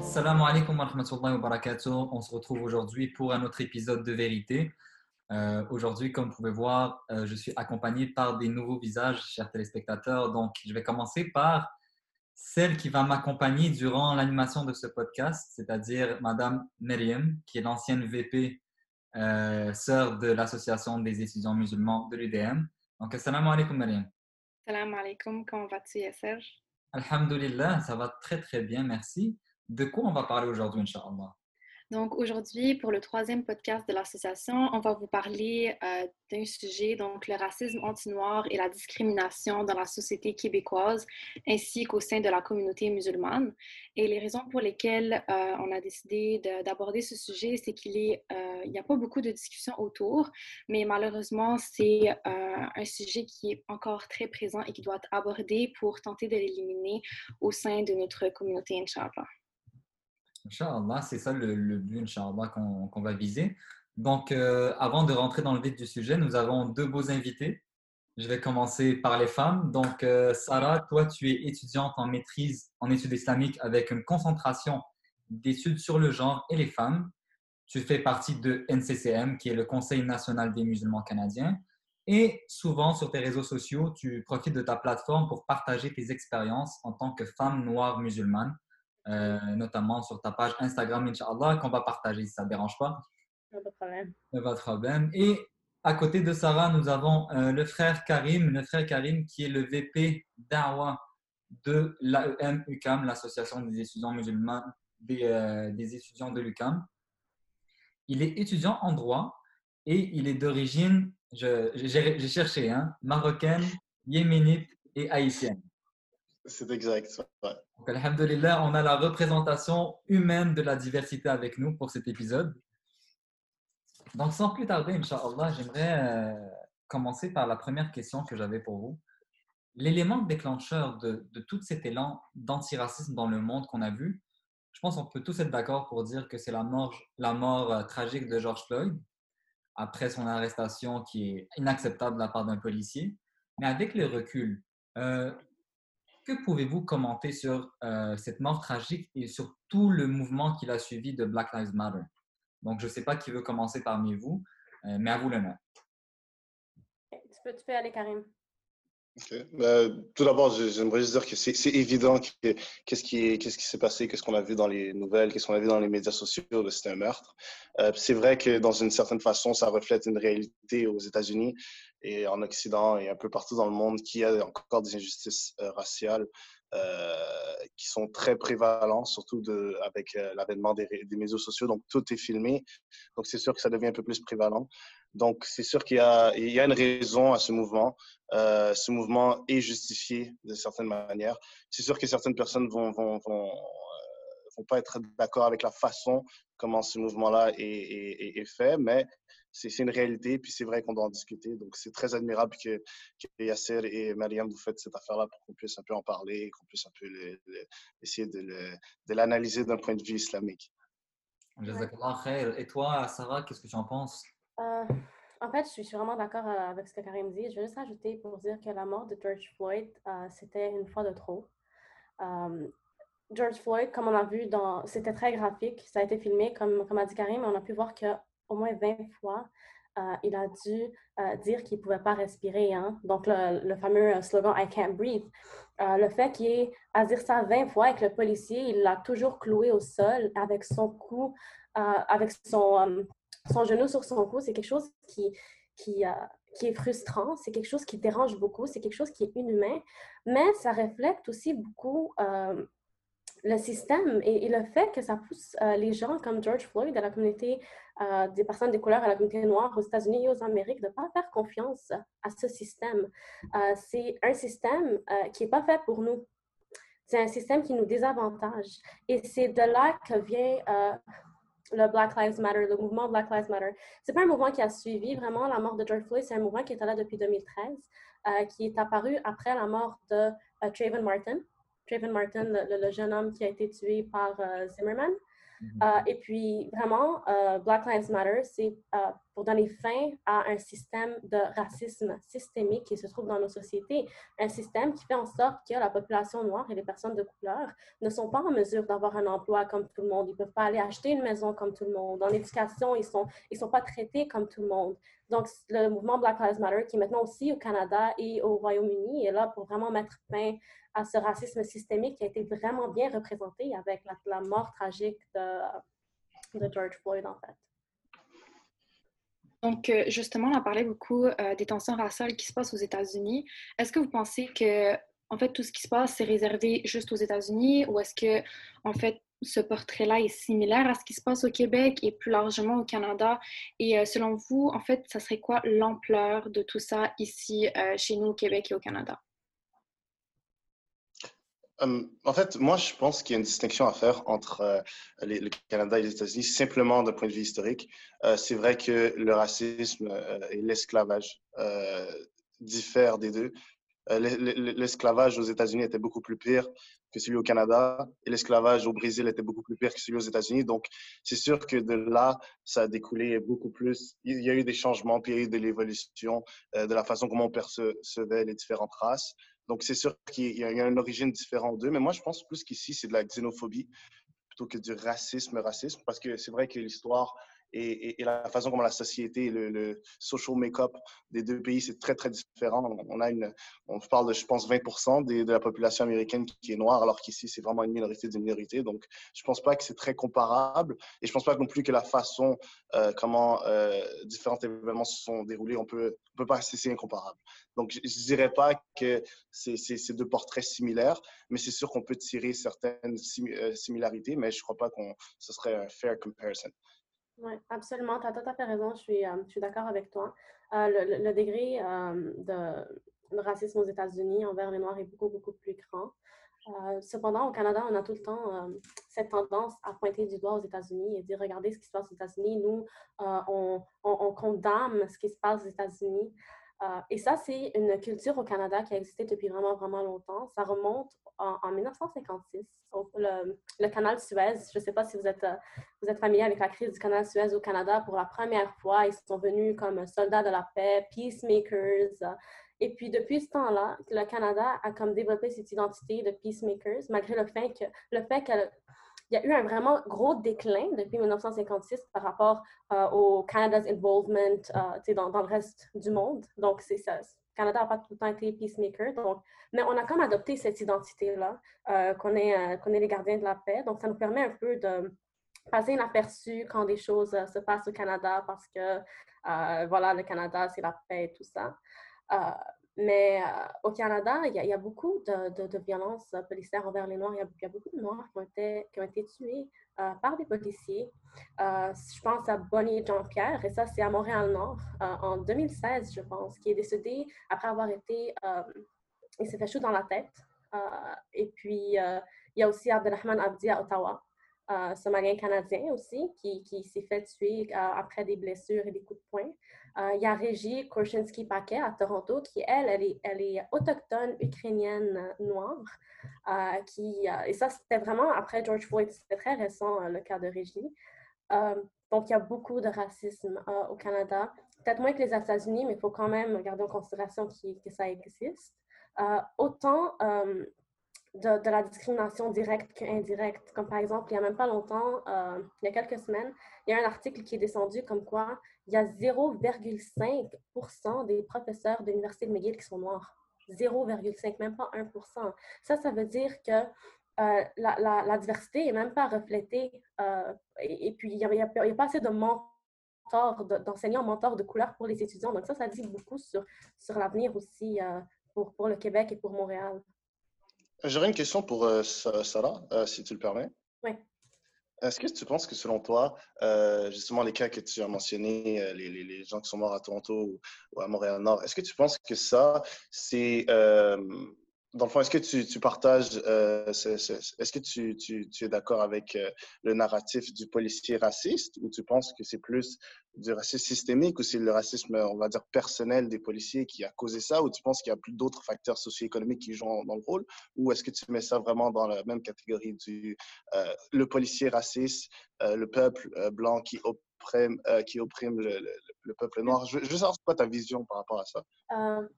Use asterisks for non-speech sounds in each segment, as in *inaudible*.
Assalamu alaikum wa rahmatullahi wa barakatuh. On se retrouve aujourd'hui pour un autre épisode de Vérité. Euh, aujourd'hui, comme vous pouvez voir, euh, je suis accompagné par des nouveaux visages, chers téléspectateurs. Donc, je vais commencer par celle qui va m'accompagner durant l'animation de ce podcast, c'est-à-dire Madame Myriam, qui est l'ancienne VP, euh, sœur de l'Association des étudiants musulmans de l'UDM. Donc, assalamu alaikum Myriam. Salam alaikum, comment vas-tu, Serge? Alhamdulillah, ça va très très bien, merci. De quoi on va parler aujourd'hui, Inch'Allah? Donc aujourd'hui, pour le troisième podcast de l'association, on va vous parler euh, d'un sujet, donc le racisme anti-noir et la discrimination dans la société québécoise, ainsi qu'au sein de la communauté musulmane. Et les raisons pour lesquelles euh, on a décidé d'aborder ce sujet, c'est qu'il euh, n'y a pas beaucoup de discussions autour, mais malheureusement, c'est un sujet qui est encore très présent et qui doit être abordé pour tenter de l'éliminer au sein de notre communauté, Inch'Allah. Inch'Allah, c'est ça le, but, Inch'Allah, qu'on va viser. Donc, euh, avant de rentrer dans le vif du sujet, nous avons deux beaux invités. Je vais commencer par les femmes. Donc, euh, Sarah, toi, tu es étudiante en maîtrise en études islamiques avec une concentration d'études sur le genre et les femmes. Tu fais partie de NCCM, qui est le Conseil national des musulmans canadiens. Et souvent, sur tes réseaux sociaux, tu profites de ta plateforme pour partager tes expériences en tant que femme noire musulmane euh, notamment sur ta page Instagram, Inch'Allah, qu'on va partager si ça ne dérange pas. Pas de problème. Pas de problème. Et à côté de Sarah, nous avons euh, le frère Karim, le frère Karim qui est le VP d'Awa de l'AEM UCAM, l'association des étudiants musulmans, des, euh, des étudiants de l'UCAM. Il est étudiant en droit et il est d'origine, j'ai cherché, hein, marocaine, yéménite et haïtienne. C'est exact. Ouais. On a la représentation humaine de la diversité avec nous pour cet épisode. Donc, sans plus tarder, Inch'Allah, j'aimerais euh, commencer par la première question que j'avais pour vous. L'élément déclencheur de, de, tout cet élan d'antiracisme dans le monde qu'on a vu, je pense qu'on peut tous être d'accord pour dire que c'est la mort, la mort euh, tragique de George Floyd après son arrestation qui est inacceptable de la part d'un policier. Mais avec le recul, euh, que pouvez-vous commenter sur euh, cette mort tragique et sur tout le mouvement qu'il a suivi de Black Lives Matter? Donc, je ne sais pas qui veut commencer parmi vous, euh, mais à vous nom. Tu tu peux aller, Karim. Ben, tout d'abord, j'aimerais juste dire que c'est évident qu'est-ce qui s'est passé, qu'est-ce qu'on a vu dans les nouvelles, qu'est-ce qu'on a vu dans les médias sociaux, c'était un meurtre. Euh, c'est vrai que dans une certaine façon, ça reflète une réalité aux États-Unis et en Occident et un peu partout dans le monde qui a encore des injustices euh, raciales qui sont très prévalentes, surtout de, avec l'avènement des, des, médias sociaux. Donc, tout est filmé. Donc, c'est sûr que ça devient un peu plus prévalent. Donc, c'est sûr qu'il y, y, a une raison à ce mouvement. Euh, ce mouvement est justifié de certaines manières. C'est sûr que certaines personnes vont, vont, vont, euh, vont pas être d'accord avec la façon comment ce mouvement-là est, est, est, fait, mais c'est une réalité, puis c'est vrai qu'on doit en discuter. Donc, c'est très admirable que, que, Yasser et Mariam, vous faites cette affaire-là pour qu'on puisse un peu en parler, qu'on puisse un peu le, le, essayer de l'analyser d'un point de vue islamique. Et toi, Sarah, qu'est-ce que tu en penses? Euh, en fait, je suis vraiment d'accord euh, avec ce que Karim dit. Je veux juste ajouter pour dire que la mort de George Floyd, euh, c'était une fois de trop. George Floyd, comme on a vu, dans, c'était très graphique. Ça a été filmé, comme, comme a dit Karim, on a pu voir qu'au moins 20 fois, il a dû dire qu'il ne pouvait pas respirer. Hein? Donc, le, fameux slogan I can't breathe. le fait qu'il ait à dire ça 20 fois et que le policier, il l'a toujours cloué au sol avec son cou, avec son, genou sur son cou, c'est quelque chose qui, qui, euh, est frustrant, c'est quelque chose qui dérange beaucoup, c'est quelque chose qui est inhumain, mais ça reflète aussi beaucoup euh, le système et, le fait que ça pousse euh, les gens comme George Floyd à la communauté des personnes de couleur, à la communauté noire aux États-Unis et aux Amériques de ne pas faire confiance à ce système. c'est un système qui n'est pas fait pour nous. C'est un système qui nous désavantage. Et c'est de là que vient le Black Lives Matter, le mouvement Black Lives Matter. C'est pas un mouvement qui a suivi vraiment la mort de George Floyd, c'est un mouvement qui est là depuis 2013, euh, qui est apparu après la mort de euh, Trayvon Martin. Trayvon Martin, le, jeune homme qui a été tué par euh, Zimmerman. Mm-hmm. et puis, vraiment, Black Lives Matter, c'est pour donner fin à un système de racisme systémique qui se trouve dans nos sociétés, un système qui fait en sorte que la population noire et les personnes de couleur ne sont pas en mesure d'avoir un emploi comme tout le monde, ils ne peuvent pas aller acheter une maison comme tout le monde, dans l'éducation, ils ne sont, ils sont pas traités comme tout le monde. Donc, le mouvement Black Lives Matter, qui est maintenant aussi au Canada et au Royaume-Uni, est là pour vraiment mettre fin à ce racisme systémique qui a été vraiment bien représenté avec la, mort tragique de, de George Floyd, en fait. Donc, euh, justement, on a parlé beaucoup euh, des tensions raciales qui se passent aux États-Unis. Est-ce que vous pensez que, en fait, tout ce qui se passe, c'est réservé juste aux États-Unis ou est-ce que, en fait, ce portrait-là est similaire à ce qui se passe au Québec et plus largement au Canada? Et euh, selon vous, en fait, ça serait quoi l'ampleur de tout ça ici, chez nous, au Québec et au Canada? Hum, en fait, moi, je pense qu'il y a une distinction à faire entre euh, le Canada et les États-Unis, simplement d'un point de vue historique. Euh, c'est vrai que le racisme euh, et l'esclavage diffèrent des deux. l'esclavage aux États-Unis était beaucoup plus pire que celui au Canada et l'esclavage au Brésil était beaucoup plus pire que celui aux États-Unis. Donc, c'est sûr que de là, ça a découlé beaucoup plus. Il y a eu des changements, puis il y a eu de l'évolution de la façon comment on percevait les différentes races. Donc, c'est sûr qu'il y, a une origine différente d'eux, mais moi, je pense plus qu'ici, c'est de la xénophobie plutôt que du racisme, racisme, parce que c'est vrai que l'histoire et, la façon comment la société, le, le social make-up des deux pays, c'est très, très différent. On, a une, on parle de, je pense, 20 de, de la population américaine qui est noire, alors qu'ici, c'est vraiment une minorité d'une minorité. Donc, je pense pas que c'est très comparable. Et je pense pas non plus que la façon euh, comment euh, différents événements se sont déroulés, on peut, on peut pas, c'est incomparable. Donc, je, ne dirais pas que c'est deux portraits similaires, mais c'est sûr qu'on peut tirer certaines euh, similarités, mais je crois pas qu'on ce serait un fair comparison. Oui, absolument. Tu as tout à fait raison. Je suis, euh, suis d'accord avec toi. Euh, le, degré euh, de, racisme aux États-Unis envers les Noirs est beaucoup, beaucoup plus grand. cependant, au Canada, on a tout le temps cette tendance à pointer du doigt aux États-Unis et dire regardez ce qui se passe aux États-Unis. Nous, on, on, condamne ce qui se passe aux États-Unis. Et ça, c'est une culture au Canada qui a existé depuis vraiment, vraiment longtemps. Ça remonte en, 1956, le, canal Suez. Je ne sais pas si vous êtes, vous êtes familier avec la crise du canal Suez au Canada. Pour la première fois, ils sont venus comme soldats de la paix, peacemakers. Et puis, depuis ce temps-là, le Canada a comme développé cette identité de peacemakers, malgré le fait que le fait qu'il y a eu un vraiment gros déclin depuis 1956 par rapport euh, au Canada's involvement euh, dans, le reste du monde. Donc, c'est ça. Canada n'a pas tout le temps été peacemaker. Donc, mais on a comme adopté cette identité-là, euh, qu'on est, les gardiens de la paix. Donc, ça nous permet un peu de passer inaperçu quand des choses se passent au Canada parce que, voilà, le Canada, c'est la paix et tout ça. Mais au Canada, il y, a beaucoup de, de, violences policières envers les Noirs. Il y, a beaucoup de Noirs qui ont été, tués euh, par des policiers. Euh, je pense à Bonnie Jean-Pierre, et ça, c'est à Montréal-Nord, euh, en 2016, je pense, qui est décédé après avoir été. il s'est fait chaud dans la tête. et puis, il y a aussi Abdelrahman Abdi à Ottawa, somalien canadien aussi, qui, s'est fait tuer après des blessures et des coups de poing. il y a Régie Korshinsky-Paquet à Toronto, qui, elle, elle est, autochtone ukrainienne noire. Euh, qui, euh, et ça, c'était vraiment après George Floyd, c'était très récent, euh, le cas de Régie. donc, il y a beaucoup de racisme au Canada. Peut-être moins que les États-Unis, mais il faut quand même garder en considération que ça existe. autant de, la discrimination directe qu'indirecte. Comme par exemple, il n'y a même pas longtemps, il y a quelques semaines, il y a un article qui est descendu comme quoi il y a 0,5% des professeurs de l'Université de McGill qui sont noirs. 0,5, même pas 1% Ça, ça veut dire que euh, la, diversité n'est même pas reflétée. Euh, et, puis, il n'y a, pas assez de d'enseignants mentors de couleur pour les étudiants. Donc, ça, ça dit beaucoup sur, l'avenir aussi euh, pour le Québec et pour Montréal. J'aurais une question pour Sarah, si tu le permets. Oui. Est-ce que tu penses que selon toi, euh, justement les cas que tu as mentionnés, euh, les, les, gens qui sont morts à Toronto ou, à Montréal-Nord, est-ce que tu penses que ça, c'est euh, dans le fond, est-ce que tu, partages, euh, est-ce que tu es d'accord avec euh, le narratif du policier raciste ou tu penses que c'est plus du racisme systémique ou c'est le racisme, on va dire, personnel des policiers qui a causé ça ou tu penses qu'il y a plus d'autres facteurs socio-économiques qui jouent dans le rôle ou est-ce que tu mets ça vraiment dans la même catégorie du euh, le policier raciste, le peuple blanc qui opprime, qui opprime le, peuple noir? Je, je veux savoir quoi ta vision par rapport à ça.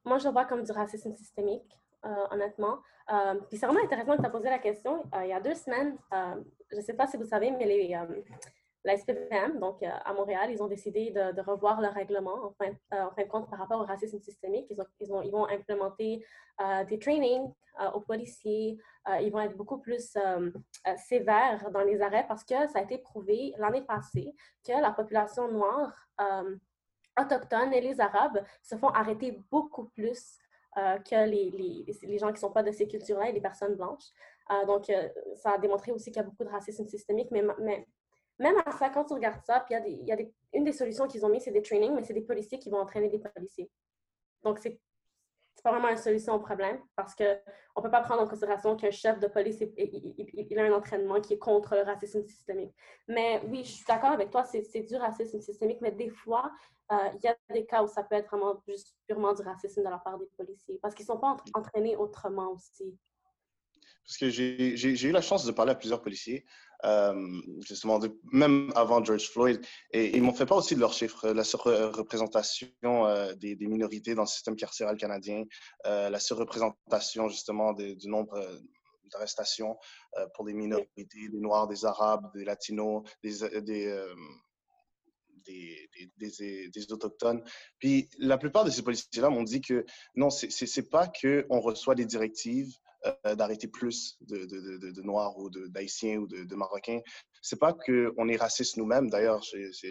moi, je le vois comme du racisme systémique. Honnêtement. puis c'est vraiment intéressant que tu as posé la question. il y a deux semaines, je ne sais pas si vous savez, mais les, la SPVM, donc euh, à Montréal, ils ont décidé de, revoir le règlement en fin, euh, de compte par rapport au racisme systémique. Ils, ont, ils, ont, ils vont implémenter euh, des trainings aux policiers. ils vont être beaucoup plus sévères dans les arrêts parce que ça a été prouvé l'année passée que la population noire autochtone et les Arabes se font arrêter beaucoup plus que les, les, les, gens qui ne sont pas de ces cultures-là et les personnes blanches. donc, ça a démontré aussi qu'il y a beaucoup de racisme systémique, mais, mais même à ça, quand tu regardes ça, puis il y a, des, une des solutions qu'ils ont mis, c'est des trainings, mais c'est des policiers qui vont entraîner des policiers. Donc, c'est pas vraiment une solution au problème parce qu'on ne peut pas prendre en considération qu'un chef de police, il, a un entraînement qui est contre le racisme systémique. Mais oui, je suis d'accord avec toi, c'est du racisme systémique, mais des fois, euh, il y a des cas où ça peut être vraiment juste purement du racisme de la part des policiers parce qu'ils ne sont pas entraînés autrement aussi. Parce que j'ai eu la chance de parler à plusieurs policiers euh, justement, même avant George Floyd. Et ils m'ont fait pas aussi de leurs chiffres, la surreprésentation euh, des, minorités dans le système carcéral canadien, euh, la surreprésentation justement du nombre d'arrestations pour des minorités, des Noirs, des Arabes, des Latinos, des, des, des, autochtones. Puis la plupart de ces policiers-là m'ont dit que non, c'est pas qu'on reçoit des directives euh, d'arrêter plus de, de, de, de, Noirs ou d'Haïtiens ou de, Marocains. C'est pas qu'on est raciste nous-mêmes. D'ailleurs,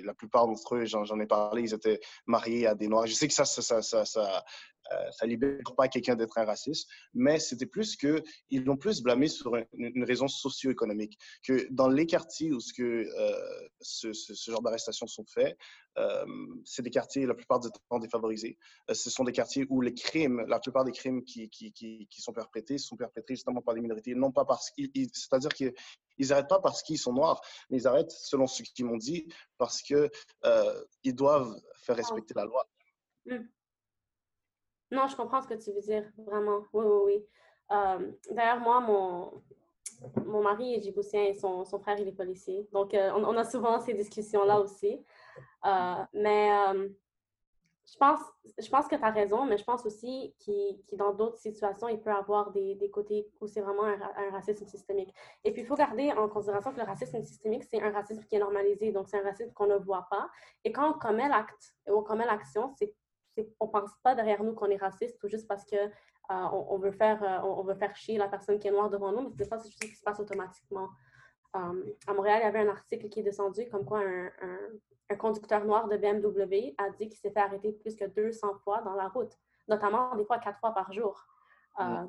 la plupart d'entre eux, j'en ai parlé, ils étaient mariés à des Noirs. Je sais que ça, ça, ça, ça, euh, ça libère pas quelqu'un d'être un raciste, mais c'était plus que ils l'ont plus blâmé sur une, raison socio-économique. Que dans les quartiers où ce, euh, genre d'arrestations sont faits, euh, c'est des quartiers la plupart du temps défavorisés. ce sont des quartiers où les crimes, la plupart des crimes qui, sont perpétrés, sont perpétrés justement par des minorités, non pas parce qu'ils, c'est-à-dire qu'ils n'arrêtent pas parce qu'ils sont noirs, mais ils arrêtent, selon ce qu'ils m'ont dit, parce que ils doivent faire respecter la loi. Mmh. Non, je comprends ce que tu veux dire, vraiment. Oui, oui, oui. Euh, d'ailleurs, moi, mon, mon mari est djiboutien et son, son frère, il est policier. Donc, euh, on, a souvent ces discussions-là aussi. Euh, mais je, pense, je pense que tu as raison, mais je pense aussi que dans d'autres situations, il peut y avoir des, des côtés où c'est vraiment un, un, racisme systémique. Et puis, il faut garder en considération que le racisme systémique, c'est un racisme qui est normalisé. Donc, c'est un racisme qu'on ne voit pas. Et quand on commet l'acte, ou on commet l'action, c'est on pense pas derrière nous qu'on est raciste tout juste parce que euh, on, veut faire euh, on, veut faire chier la personne qui est noire devant nous, mais c'est pas quelque chose qui se passe automatiquement. Euh, à Montréal, il y avait un article qui est descendu comme quoi un, un, conducteur noir de BMW a dit qu'il s'est fait arrêter plus que 200 fois dans la route, notamment des fois quatre fois par jour.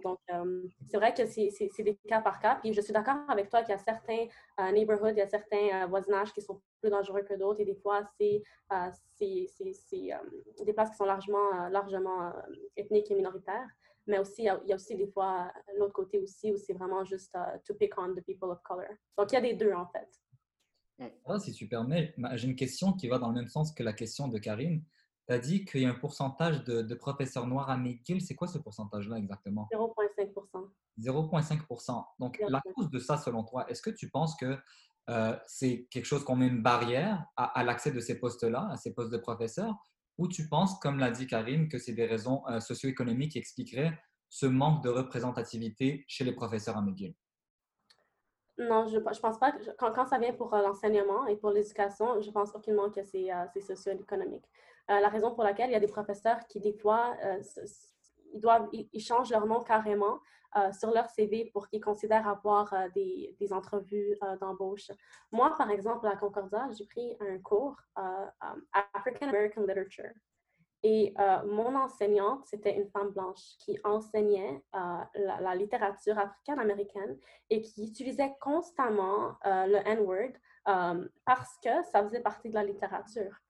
Donc, c'est vrai que c'est des cas par cas. Puis je suis d'accord avec toi qu'il y a certains neighborhoods, il y a certains voisinages qui sont plus dangereux que d'autres. Et des fois, c'est euh, euh, des places qui sont largement, euh, largement ethniques et minoritaires. Mais aussi, il y, a, aussi des fois l'autre côté aussi où c'est vraiment juste to pick on the people of color. Donc, il y a des deux, en fait. Ah, si tu permets, j'ai une question qui va dans le même sens que la question de Karine. Tu as dit qu'il y a un pourcentage de, professeurs noirs à McGill. C'est quoi ce pourcentage-là exactement? 0,5 0,5 Donc, la cause de ça, selon toi, est-ce que tu penses que euh, c'est quelque chose qu'on met une barrière à, l'accès de ces postes-là, à ces postes de professeurs, ou tu penses, comme l'a dit Karine, que c'est des raisons euh, socio-économiques qui expliqueraient ce manque de représentativité chez les professeurs à McGill? Non, je ne pense pas. quand, quand, ça vient pour euh, l'enseignement et pour l'éducation, je pense aucunement que c'est socio-économique. La raison pour laquelle il y a des professeurs qui, des fois, ils, doivent, ils, changent leur nom carrément euh, sur leur CV pour qu'ils considèrent avoir euh, des, entrevues euh, d'embauche. Moi, par exemple, à Concordia, j'ai pris un cours African American Literature. Et mon enseignante, c'était une femme blanche qui enseignait la, littérature africaine-américaine et qui utilisait constamment le N-word parce que ça faisait partie de la littérature.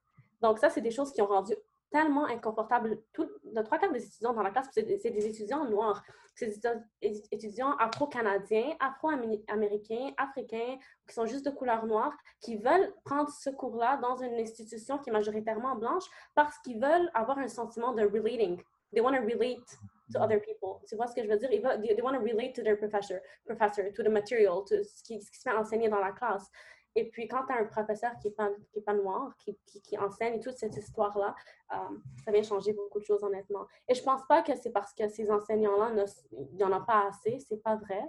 Donc, ça, c'est des choses qui ont rendu tellement inconfortable. Tout, le trois quarts des étudiants dans la classe, c'est des, étudiants noirs, c'est des étudiants afro-canadiens, afro-américains, africains, qui sont juste de couleur noire, qui veulent prendre ce cours-là dans une institution qui est majoritairement blanche parce qu'ils veulent avoir un sentiment de relating. They want to relate to other people. Tu vois ce que je veux dire? Ils they want to relate to their professor, professor to the material, to ce qui se fait enseigner dans la classe. Et puis, quand tu as un professeur qui n'est pas, pas noir, qui, qui, enseigne toute cette histoire-là, euh, ça vient changer beaucoup de choses, honnêtement. Et je pense pas que c'est parce que ces enseignants-là, il n'y en a pas assez. C'est pas vrai.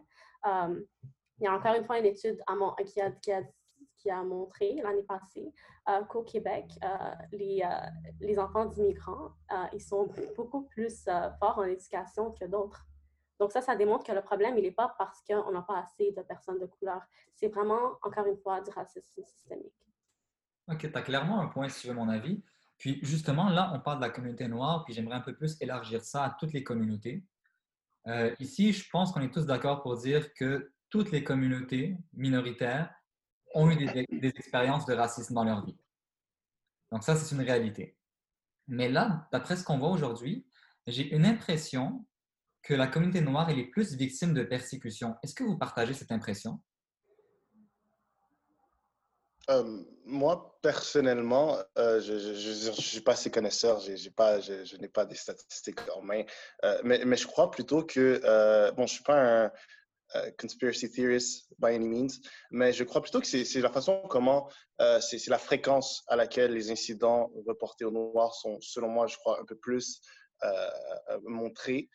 Euh, il y a encore une fois une étude qui, a, qui, a, qui, a, montré l'année passée euh, qu'au Québec, les, les, enfants d'immigrants, ils sont beaucoup plus forts en éducation que d'autres. Donc ça, ça démontre que le problème, il n'est pas parce qu'on n'a pas assez de personnes de couleur. C'est vraiment, encore une fois, du racisme systémique. OK, tu as clairement un point, si tu veux mon avis. Puis justement, là, on parle de la communauté noire, puis j'aimerais un peu plus élargir ça à toutes les communautés. Euh, ici, je pense qu'on est tous d'accord pour dire que toutes les communautés minoritaires ont eu des, des expériences de racisme dans leur vie. Donc ça, c'est une réalité. Mais là, d'après ce qu'on voit aujourd'hui, j'ai une impression que la communauté noire est plus victime de persécution. Est-ce que vous partagez cette impression? Euh, moi, personnellement, euh, je ne suis pas assez connaisseur, pas, je, n'ai pas des statistiques en main, euh, mais, mais, je crois plutôt que, bon, je ne suis pas un conspiracy theorist by any means, mais je crois plutôt que c'est la façon comment, c'est la fréquence à laquelle les incidents reportés aux Noirs sont, selon moi, je crois, un peu plus montrés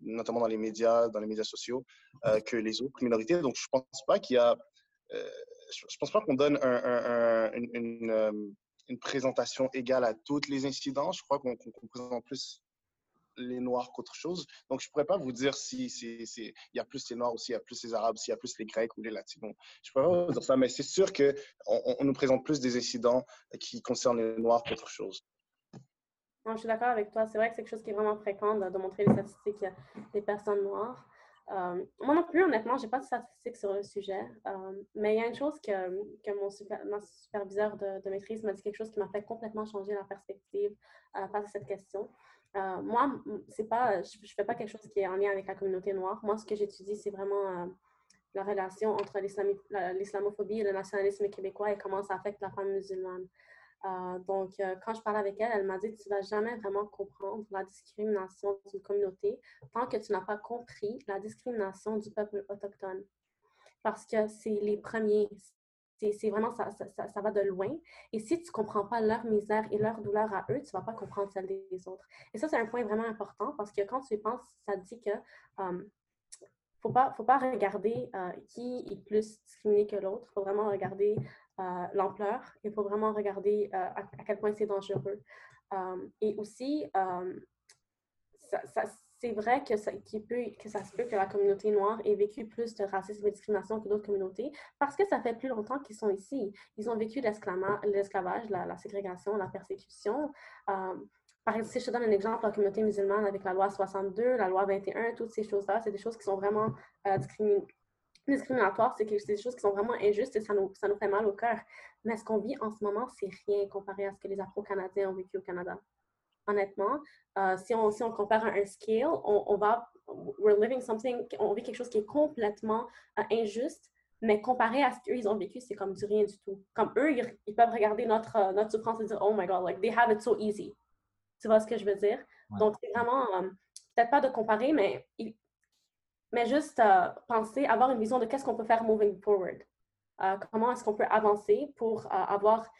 notamment dans les médias, dans les médias sociaux, euh, que les autres minorités. Donc, je ne pense pas qu'il y a. Euh, je pense pas qu'on donne une, euh, une, présentation égale à tous les incidents. Je crois qu'on présente plus les Noirs qu'autre chose. Donc, je ne pourrais pas vous dire si il y a plus les Noirs ou s'il y a plus les Arabes, s'il y a plus les Grecs ou les Latinos. Je ne pourrais pas vous dire ça, mais c'est sûr qu'on on nous présente plus des incidents qui concernent les Noirs qu'autre chose je suis d'accord avec toi. C'est vrai que c'est quelque chose qui est vraiment fréquent de, montrer les statistiques des personnes noires. Euh, moi non plus, honnêtement, je n'ai pas de statistiques sur le sujet. Euh, mais il y a une chose que, que mon superviseur de, maîtrise m'a dit quelque chose qui m'a fait complètement changer la perspective euh, face à cette question. moi, pas, je ne fais pas quelque chose qui est en lien avec la communauté noire. Moi, ce que j'étudie, c'est vraiment la relation entre l'islamophobie et le nationalisme québécois et comment ça affecte la femme musulmane. Euh, donc, euh, quand je parlais avec elle, elle m'a dit Tu ne vas jamais vraiment comprendre la discrimination d'une communauté tant que tu n'as pas compris la discrimination du peuple autochtone. Parce que c'est les premiers. C'est vraiment, ça, ça, va de loin. Et si tu ne comprends pas leur misère et leur douleur à eux, tu ne vas pas comprendre celle des autres. Et ça, c'est un point vraiment important parce que quand tu y penses, ça dit que euh, faut pas, faut pas regarder qui est plus discriminé que l'autre. Faut vraiment regarder l'ampleur. Il faut vraiment regarder euh, à, quel point c'est dangereux. Euh, et aussi, euh, c'est vrai que ça, peut, que ça se peut que la communauté noire ait vécu plus de racisme et de discrimination que d'autres communautés parce que ça fait plus longtemps qu'ils sont ici. Ils ont vécu l'esclavage, la, ségrégation, la persécution. par exemple, si je te donne un exemple, la communauté musulmane avec la loi 62, la loi 21, toutes ces choses-là, c'est des choses qui sont vraiment discriminantes discriminatoire, c'est que c'est des choses qui sont vraiment injustes et ça nous, ça nous fait mal au cœur. Mais ce qu'on vit en ce moment, c'est rien comparé à ce que les Afro-Canadiens ont vécu au Canada. Honnêtement, euh, si, on, si on compare un scale, on, on, va, we're living something, on vit quelque chose qui est complètement euh, injuste, mais comparé à ce qu'eux, ils ont vécu, c'est comme du rien du tout. Comme eux, ils, peuvent regarder notre, euh, notre souffrance et dire, oh my God, like, they have it so easy. Tu vois ce que je veux dire? Donc, c'est vraiment, peut-être pas de comparer, mais mais juste euh, penser, avoir une vision de qu'est-ce qu'on peut faire moving forward. Euh, comment est-ce qu'on peut avancer pour euh, avoir,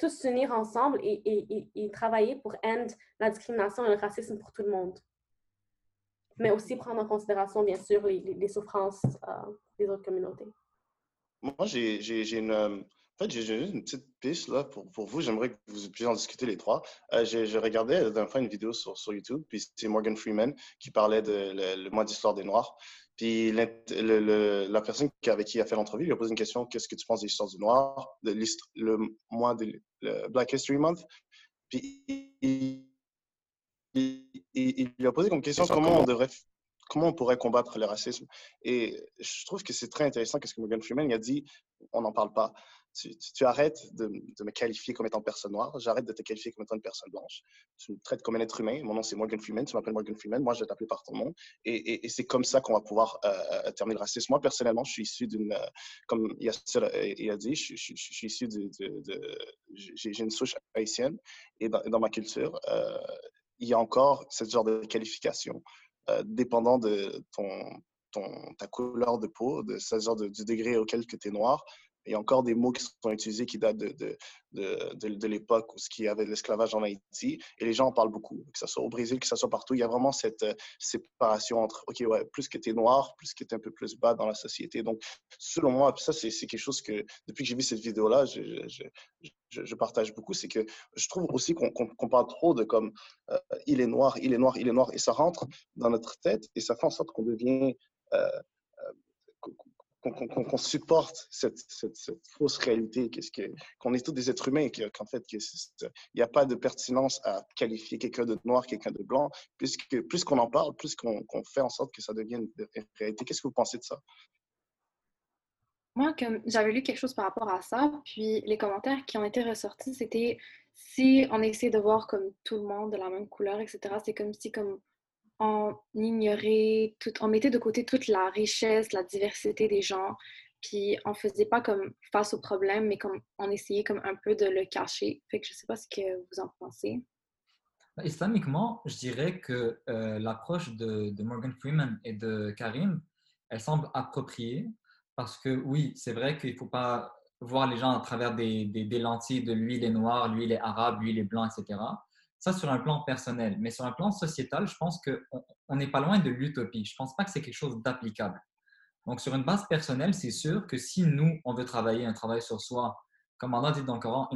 tous s'unir ensemble et, travailler pour end la discrimination et le racisme pour tout le monde. Mais aussi prendre en considération, bien sûr, les souffrances des autres communautés. Moi, j'ai une, en fait, j'ai juste une petite piste là, pour, pour vous. J'aimerais que vous puissiez en discuter les trois. Euh, j'ai regardé la dernière fois une vidéo sur, sur YouTube, puis c'est Morgan Freeman qui parlait de le, mois d'histoire des Noirs. Puis le, la personne avec qui il a fait l'entrevue lui a posé une question Qu'est-ce que tu penses de l'histoire du Noir, de le mois de Black History Month? Puis il, il, lui a posé comme question comment on devrait comment on pourrait combattre le racisme. Et je trouve que c'est très intéressant ce que Morgan Freeman a dit, on n'en parle pas tu, arrêtes de, me qualifier comme étant personne noire, j'arrête de te qualifier comme étant une personne blanche. Tu me traites comme un être humain. Mon nom, c'est Morgan Freeman. Tu m'appelles Morgan Freeman. Moi, je vais t'appeler par ton nom. Et, c'est comme ça qu'on va pouvoir euh, euh, terminer le racisme. Moi, personnellement, je suis issu d'une, euh, comme Yassir a dit, je, suis issu de, j'ai une souche haïtienne. Et dans, ma culture, il y a encore ce genre de qualification, dépendant de ton, ta couleur de peau, de ce genre du degré auquel tu es noir il y a encore des mots qui sont utilisés qui datent de, de, de, l'époque où ce qui avait l'esclavage en Haïti. Et les gens en parlent beaucoup, que ce soit au Brésil, que ce soit partout. Il y a vraiment cette euh, séparation entre, OK, ouais, plus que tu noir, plus que tu un peu plus bas dans la société. Donc, selon moi, ça, c'est quelque chose que, depuis que j'ai vu cette vidéo-là, je, je, je, partage beaucoup. C'est que je trouve aussi qu'on parle trop de comme, euh, il est noir, il est noir, il est noir. Et ça rentre dans notre tête et ça fait en sorte qu'on devient... Euh, qu'on supporte cette, cette, fausse réalité, qu'on est tous des êtres humains, qu'en fait, il n'y a pas de pertinence à qualifier quelqu'un de noir, quelqu'un de blanc, puisque plus qu'on en parle, plus qu'on fait en sorte que ça devienne une réalité. Qu'est-ce que vous pensez de ça? Moi, j'avais lu quelque chose par rapport à ça, puis les commentaires qui ont été ressortis, c'était si on essaie de voir comme tout le monde de la même couleur, etc., c'est comme si comme on ignorait, tout, on mettait de côté toute la richesse, la diversité des gens, puis on faisait pas comme face au problème, mais comme on essayait comme un peu de le cacher. Fait que je sais pas ce que vous en pensez. Islamiquement, je dirais que euh, l'approche de, Morgan Freeman et de Karim, elle semble appropriée parce que oui, c'est vrai qu'il ne faut pas voir les gens à travers des lentilles de lui, il est noir, lui, il est arabe, lui, il est blanc, etc. Ça, sur un plan personnel. Mais sur un plan sociétal, je pense qu'on n'est pas loin de l'utopie. Je ne pense pas que c'est quelque chose d'applicable. Donc, sur une base personnelle, c'est sûr que si nous, on veut travailler un travail sur soi, comme Allah dit dans le Coran,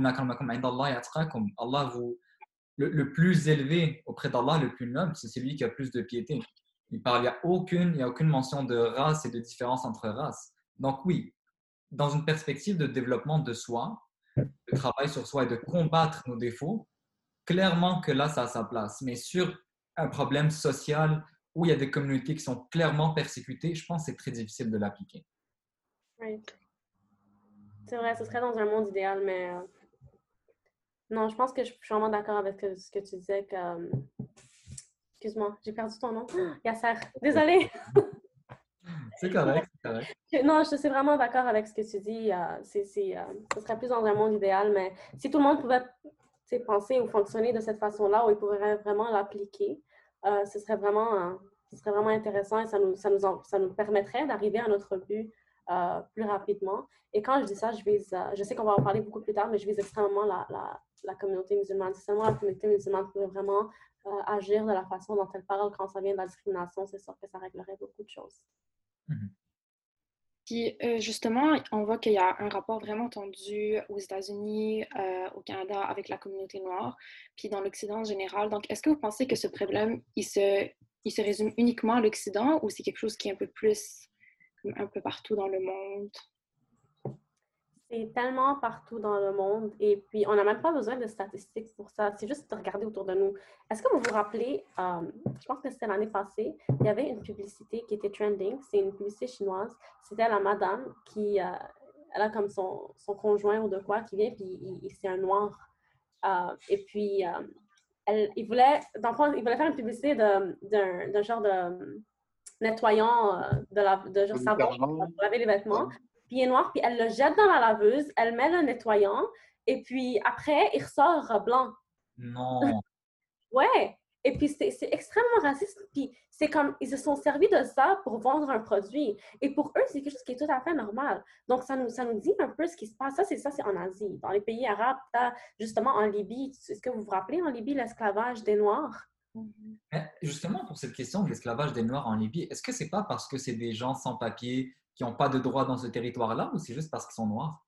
Allah vous, le, le plus élevé auprès d'Allah, le plus noble, c'est celui qui a plus de piété. Il parle, il n'y a aucune, il y a aucune mention de race et de différence entre races. Donc oui, dans une perspective de développement de soi, de travail sur soi et de combattre nos défauts, clairement que là, ça a sa place. Mais sur un problème social où il y a des communautés qui sont clairement persécutées, je pense que c'est très difficile de l'appliquer. Oui. C'est vrai, ce serait dans un monde idéal, mais euh, non, je pense que je suis vraiment d'accord avec ce que tu disais. Que... Euh, excuse-moi, j'ai perdu ton nom. *gasps* Yasser, désolée. *laughs* c'est correct, c'est correct. *laughs* Non, je suis vraiment d'accord avec ce que tu dis. Euh, c'est, ce serait plus dans un monde idéal, mais si tout le monde pouvait penser ou fonctionner de cette façon-là, où ils pourraient vraiment l'appliquer, euh, ce, serait vraiment, euh, ce serait vraiment intéressant et ça nous, ça nous, ça nous permettrait d'arriver à notre but euh, plus rapidement. Et quand je dis ça, je vise, je sais qu'on va en parler beaucoup plus tard, mais je vise extrêmement la, la, communauté musulmane. Si seulement la communauté musulmane pourrait vraiment agir de la façon dont elle parle quand ça vient de la discrimination, c'est sûr que ça réglerait beaucoup de choses. Mm-hmm. Puis euh, justement, on voit qu'il y a un rapport vraiment tendu aux États-Unis, euh, au Canada avec la communauté noire, puis dans l'Occident en général. Donc, est-ce que vous pensez que ce problème, se, il se résume uniquement à l'Occident ou c'est quelque chose qui est un peu plus, un peu partout dans le monde? C'est tellement partout dans le monde et puis on n'a même pas besoin de statistiques pour ça. C'est juste de regarder autour de nous. Est-ce que vous vous rappelez, euh, je pense que c'était l'année passée, il y avait une publicité qui était trending. C'est une publicité chinoise. C'était la madame qui, euh, elle a comme son, son, conjoint ou de quoi qui vient, puis c'est un noir. Euh, et puis, elle, il, voulait, dans le il voulait faire une publicité d'un genre de nettoyant de, la, de genre savon pour laver les vêtements puis il est noir, puis elle le jette dans la laveuse, elle met le nettoyant, et puis après, il ressort blanc. Non. *laughs* ouais. Et puis c'est extrêmement raciste. Puis c'est comme, ils se sont servis de ça pour vendre un produit. Et pour eux, c'est quelque chose qui est tout à fait normal. Donc ça nous, ça nous dit un peu ce qui se passe. Ça, c'est ça, c'est en Asie. Dans les pays arabes, justement en Libye, est-ce que vous vous rappelez en Libye l'esclavage des Noirs? Justement, pour cette question de l'esclavage des Noirs en Libye, est-ce que c'est pas parce que c'est des gens sans papier qui n'ont pas de droit dans ce territoire-là ou c'est juste parce qu'ils sont noirs?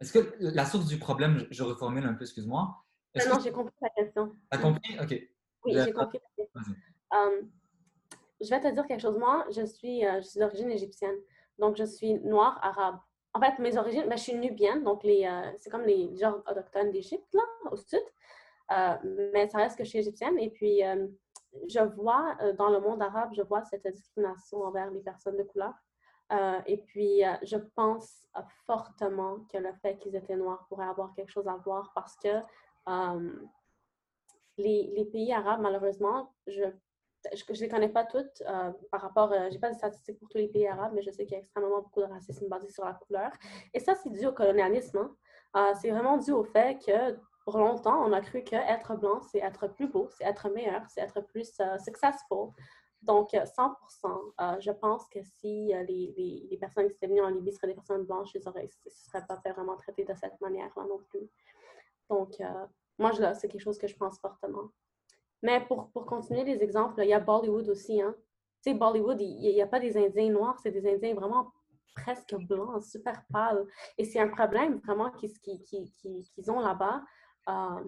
Est-ce que la source du problème, je reformule un peu, excuse-moi. Non, j'ai compris la question. T'as compris? OK. Oui, j'ai compris la question. Um, je vais te dire quelque chose. Moi, je suis, euh, je suis d'origine égyptienne. Donc, je suis noire arabe. En fait, mes origines, ben, je suis nubienne. Donc, les, euh, c'est comme les gens autochtones d'Égypte, là, au sud. Euh, mais ça reste que je suis égyptienne. Et puis, je vois euh, dans le monde arabe, je vois cette discrimination envers les personnes de couleur. Euh, et puis, euh, je pense fortement que le fait qu'ils étaient noirs pourrait avoir quelque chose à voir parce que les, pays arabes, malheureusement, je ne les connais pas toutes par rapport, je n'ai pas de statistiques pour tous les pays arabes, mais je sais qu'il y a extrêmement beaucoup de racisme basé sur la couleur. Et ça, c'est dû au colonialisme. Hein. c'est vraiment dû au fait que pour longtemps, on a cru qu'être blanc, c'est être plus beau, c'est être meilleur, c'est être plus euh, successful. Donc, 100% je pense que si les, les, les, personnes qui étaient venues en Libye seraient des personnes blanches, ils ne seraient pas vraiment traitées de cette manière-là non plus. Donc, moi, c'est quelque chose que je pense fortement. Mais pour, pour continuer les exemples, il y a Bollywood aussi. Hein? Tu sais, Bollywood, il n'y a pas des Indiens noirs, c'est des Indiens vraiment presque blancs, super pâles. Et c'est un problème vraiment qu'ils qu'ils ont là-bas. Euh,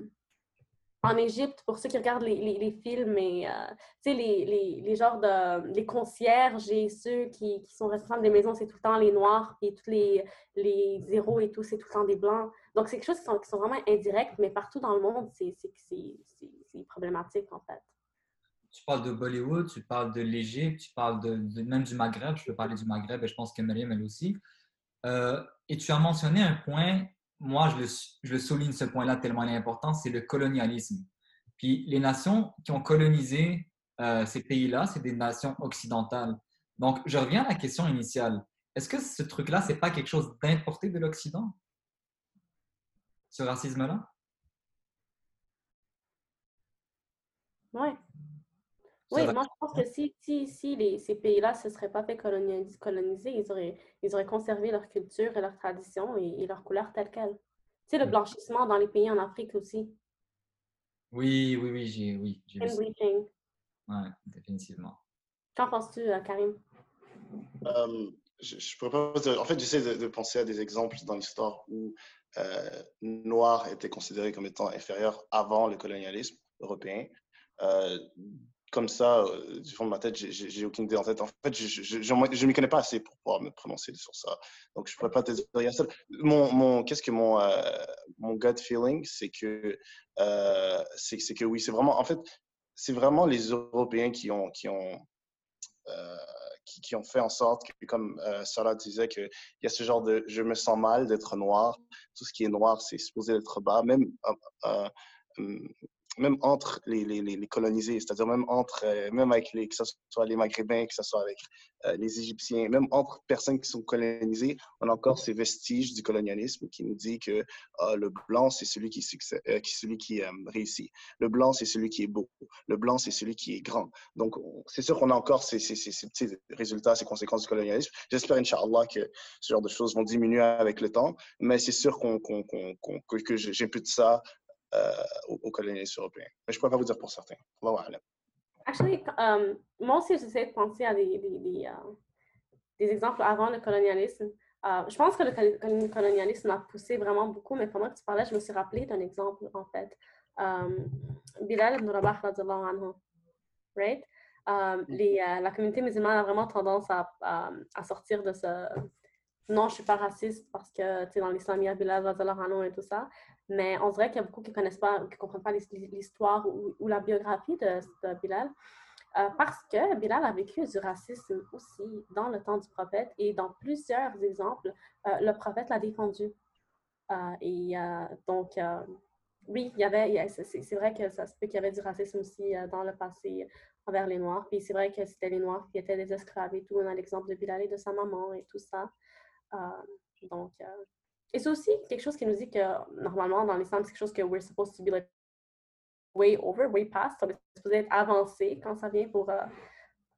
en Égypte, pour ceux qui regardent les, films, euh, les, les, genres de les concierges et ceux qui, sont responsables des maisons, c'est tout le temps les noirs, et tous les, les zéros et tout, c'est tout le temps des blancs. Donc, c'est quelque chose qui sont, qui sont vraiment indirects, mais partout dans le monde, c'est problématique, en fait. Tu parles de Bollywood, tu parles de l'Égypte, tu parles de, même du Maghreb, je peux parler du Maghreb, et je pense que Mariam, elle aussi. Euh, et tu as mentionné un point moi, je le, souligne ce point-là tellement il est important, c'est le colonialisme. Puis les nations qui ont colonisé euh, ces pays-là, c'est des nations occidentales. Donc, je reviens à la question initiale. Est-ce que ce truc-là, c'est pas quelque chose d'importé de l'Occident? Ce racisme-là? Oui. Oui, moi, je pense que si, si, si les, ces pays-là ne se seraient pas fait coloniser, ils, auraient, ils auraient conservé leur culture et leur tradition et, leur couleur telle qu'elle. Tu sais, le mm. blanchissement dans les pays en Afrique aussi. Oui, oui, oui, j'ai oui, bleaching. Oui, définitivement. Qu'en penses-tu, euh, Karim? Je, je pourrais pas En fait, j'essaie de, penser à des exemples dans l'histoire où euh, noir était considéré comme étant inférieur avant le colonialisme européen. Euh, comme ça, euh, du fond de ma tête, j'ai aucune idée en tête. En fait, je ne m'y connais pas assez pour pouvoir me prononcer sur ça. Donc, je ne pourrais pas te dire ça. Mon, mon Qu'est-ce que mon, euh, mon gut feeling, c'est que, euh, que oui, c'est vraiment, en fait, c'est vraiment les Européens qui ont, qui ont, qui, ont fait en sorte que, comme Sarah disait, qu'il y a ce genre de je me sens mal d'être noir. Tout ce qui est noir, c'est supposé être bas. Même même entre les, les, les colonisés, c'est-à-dire même entre, euh, même avec les, que ce soit les Maghrébins, que ce soit avec euh, les Égyptiens, même entre personnes qui sont colonisées, on a encore ces vestiges du colonialisme qui nous dit que ah, le blanc, c'est celui qui, euh, celui qui réussit. Le blanc, c'est celui qui est beau. Le blanc, c'est celui qui est grand. Donc, c'est sûr qu'on a encore ces, ces, ces, petits résultats, ces conséquences du colonialisme. J'espère, Inch'Allah, que ce genre de choses vont diminuer avec le temps, mais c'est sûr qu'on, qu'on, qu'on, que j'impute ça euh, aux, colonialistes européens. Mais je ne pourrais pas vous dire pour certains. Actually, um, moi aussi, j'essaie de penser à des, des, des, uh, des exemples avant le colonialisme. Uh, je pense que le colonialisme a poussé vraiment beaucoup, mais pendant que tu parlais, je me suis rappelé d'un exemple, en fait. Um, Bilal ibn Rabah, anhu, right? Um, les, uh, la communauté musulmane a vraiment tendance à, à, sortir de ce non, je ne suis pas raciste parce que, tu sais, dans l'islam, il y a Bilal anhu et tout ça. Mais on dirait qu'il y a beaucoup qui ne connaissent pas, qui ne comprennent pas l'histoire ou, la biographie de, Bilal. Euh, parce que Bilal a vécu du racisme aussi dans le temps du prophète et dans plusieurs exemples, euh, le prophète l'a défendu. Euh, et donc, oui, il y avait, c'est vrai que ça peut qu'il y avait du racisme aussi dans le passé envers les Noirs. Puis c'est vrai que c'était les Noirs qui étaient des esclaves et tout. On a l'exemple de Bilal et de sa maman et tout ça. donc, et c'est aussi quelque chose qui nous dit que normalement, dans l'islam, c'est quelque chose que we're supposed to be like way over, way past. On est supposé être avancé quand ça vient pour. Euh,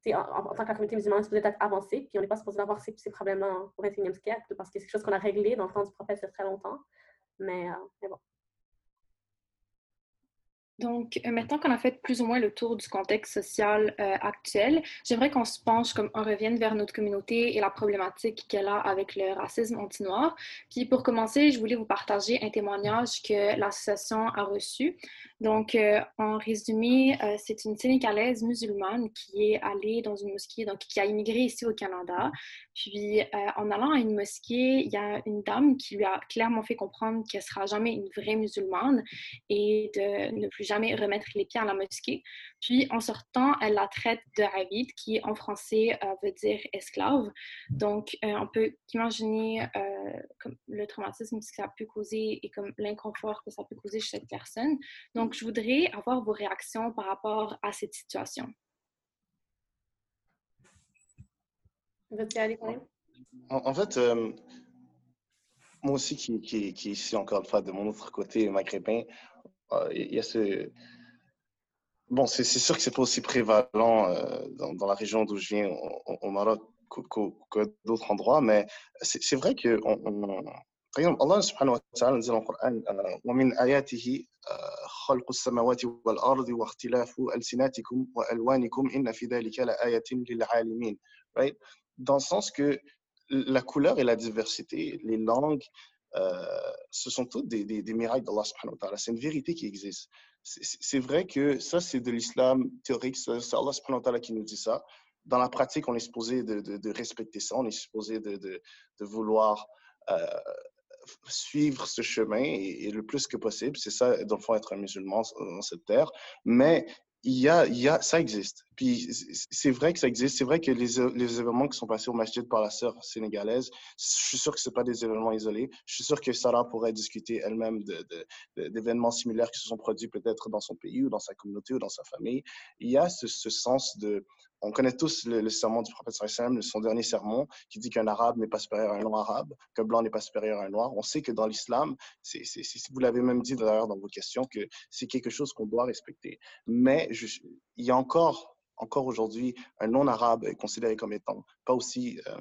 en, en, tant que communauté musulmane, on est supposé être avancé, puis on n'est pas supposé avoir ces, problèmes-là au 21e siècle, parce que c'est quelque chose qu'on a réglé dans le temps du prophète il y a très longtemps. Mais, euh, mais bon. Donc, euh, maintenant qu'on a fait plus ou moins le tour du contexte social euh, actuel, j'aimerais qu'on se penche, comme on revienne vers notre communauté et la problématique qu'elle a avec le racisme anti-noir. Puis, pour commencer, je voulais vous partager un témoignage que l'association a reçu. Donc, euh, en résumé, c'est une Sénégalaise musulmane qui est allée dans une mosquée, donc qui a immigré ici au Canada. Puis, en allant à une mosquée, il y a une dame qui lui a clairement fait comprendre qu'elle ne sera jamais une vraie musulmane et de ne plus jamais remettre les pieds à la mosquée. Puis en sortant, elle la traite de Abid, qui en français euh, veut dire esclave. Donc euh, on peut imaginer euh, comme le traumatisme que ça peut causer et comme l'inconfort que ça peut causer chez cette personne. Donc je voudrais avoir vos réactions par rapport à cette situation. Veux-tu aller quand même? En, fait, moi aussi, qui, qui, qui, ici encore une fois de mon autre côté maghrébin, il y a ce. bon, c'est sûr que c'est pas aussi prévalent euh, dans, dans, la région d'où je viens, au, au Maroc, que, d'autres endroits, mais c'est vrai que on, on, par exemple, Allah subhanahu wa ta'ala dit dans le Coran ومن آياته خلق السماوات والأرض واختلاف ألسناتكم وألوانكم إن في ذلك لآية للعالمين right? Dans le sens que la couleur et la diversité, les langues, euh, ce sont toutes des, des, miracles d'Allah subhanahu wa ta'ala. C'est une vérité qui existe. C'est vrai que ça, c'est de l'islam théorique. C'est Allah subhanahu wa ta'ala qui nous dit ça. Dans la pratique, on est supposé de, respecter ça. On est supposé de, vouloir euh, suivre ce chemin et, le plus que possible. C'est ça, dans le fond, être musulman dans cette terre. Mais il y a, il y a, ça existe. Puis c'est vrai que ça existe. C'est vrai que les, les, événements qui sont passés au masjid par la sœur sénégalaise, je suis sûr que ce pas des événements isolés. Je suis sûr que Sarah pourrait discuter elle-même d'événements de, de, similaires qui se sont produits peut-être dans son pays ou dans sa communauté ou dans sa famille. Il y a ce, ce sens de, on connaît tous le, le serment du prophète son dernier sermon, qui dit qu'un arabe n'est pas supérieur à un non-arabe, qu'un blanc n'est pas supérieur à un noir. On sait que dans l'islam, vous l'avez même dit d'ailleurs dans vos questions, que c'est quelque chose qu'on doit respecter. Mais il y a encore, encore aujourd'hui, un non-arabe considéré comme étant pas aussi, euh,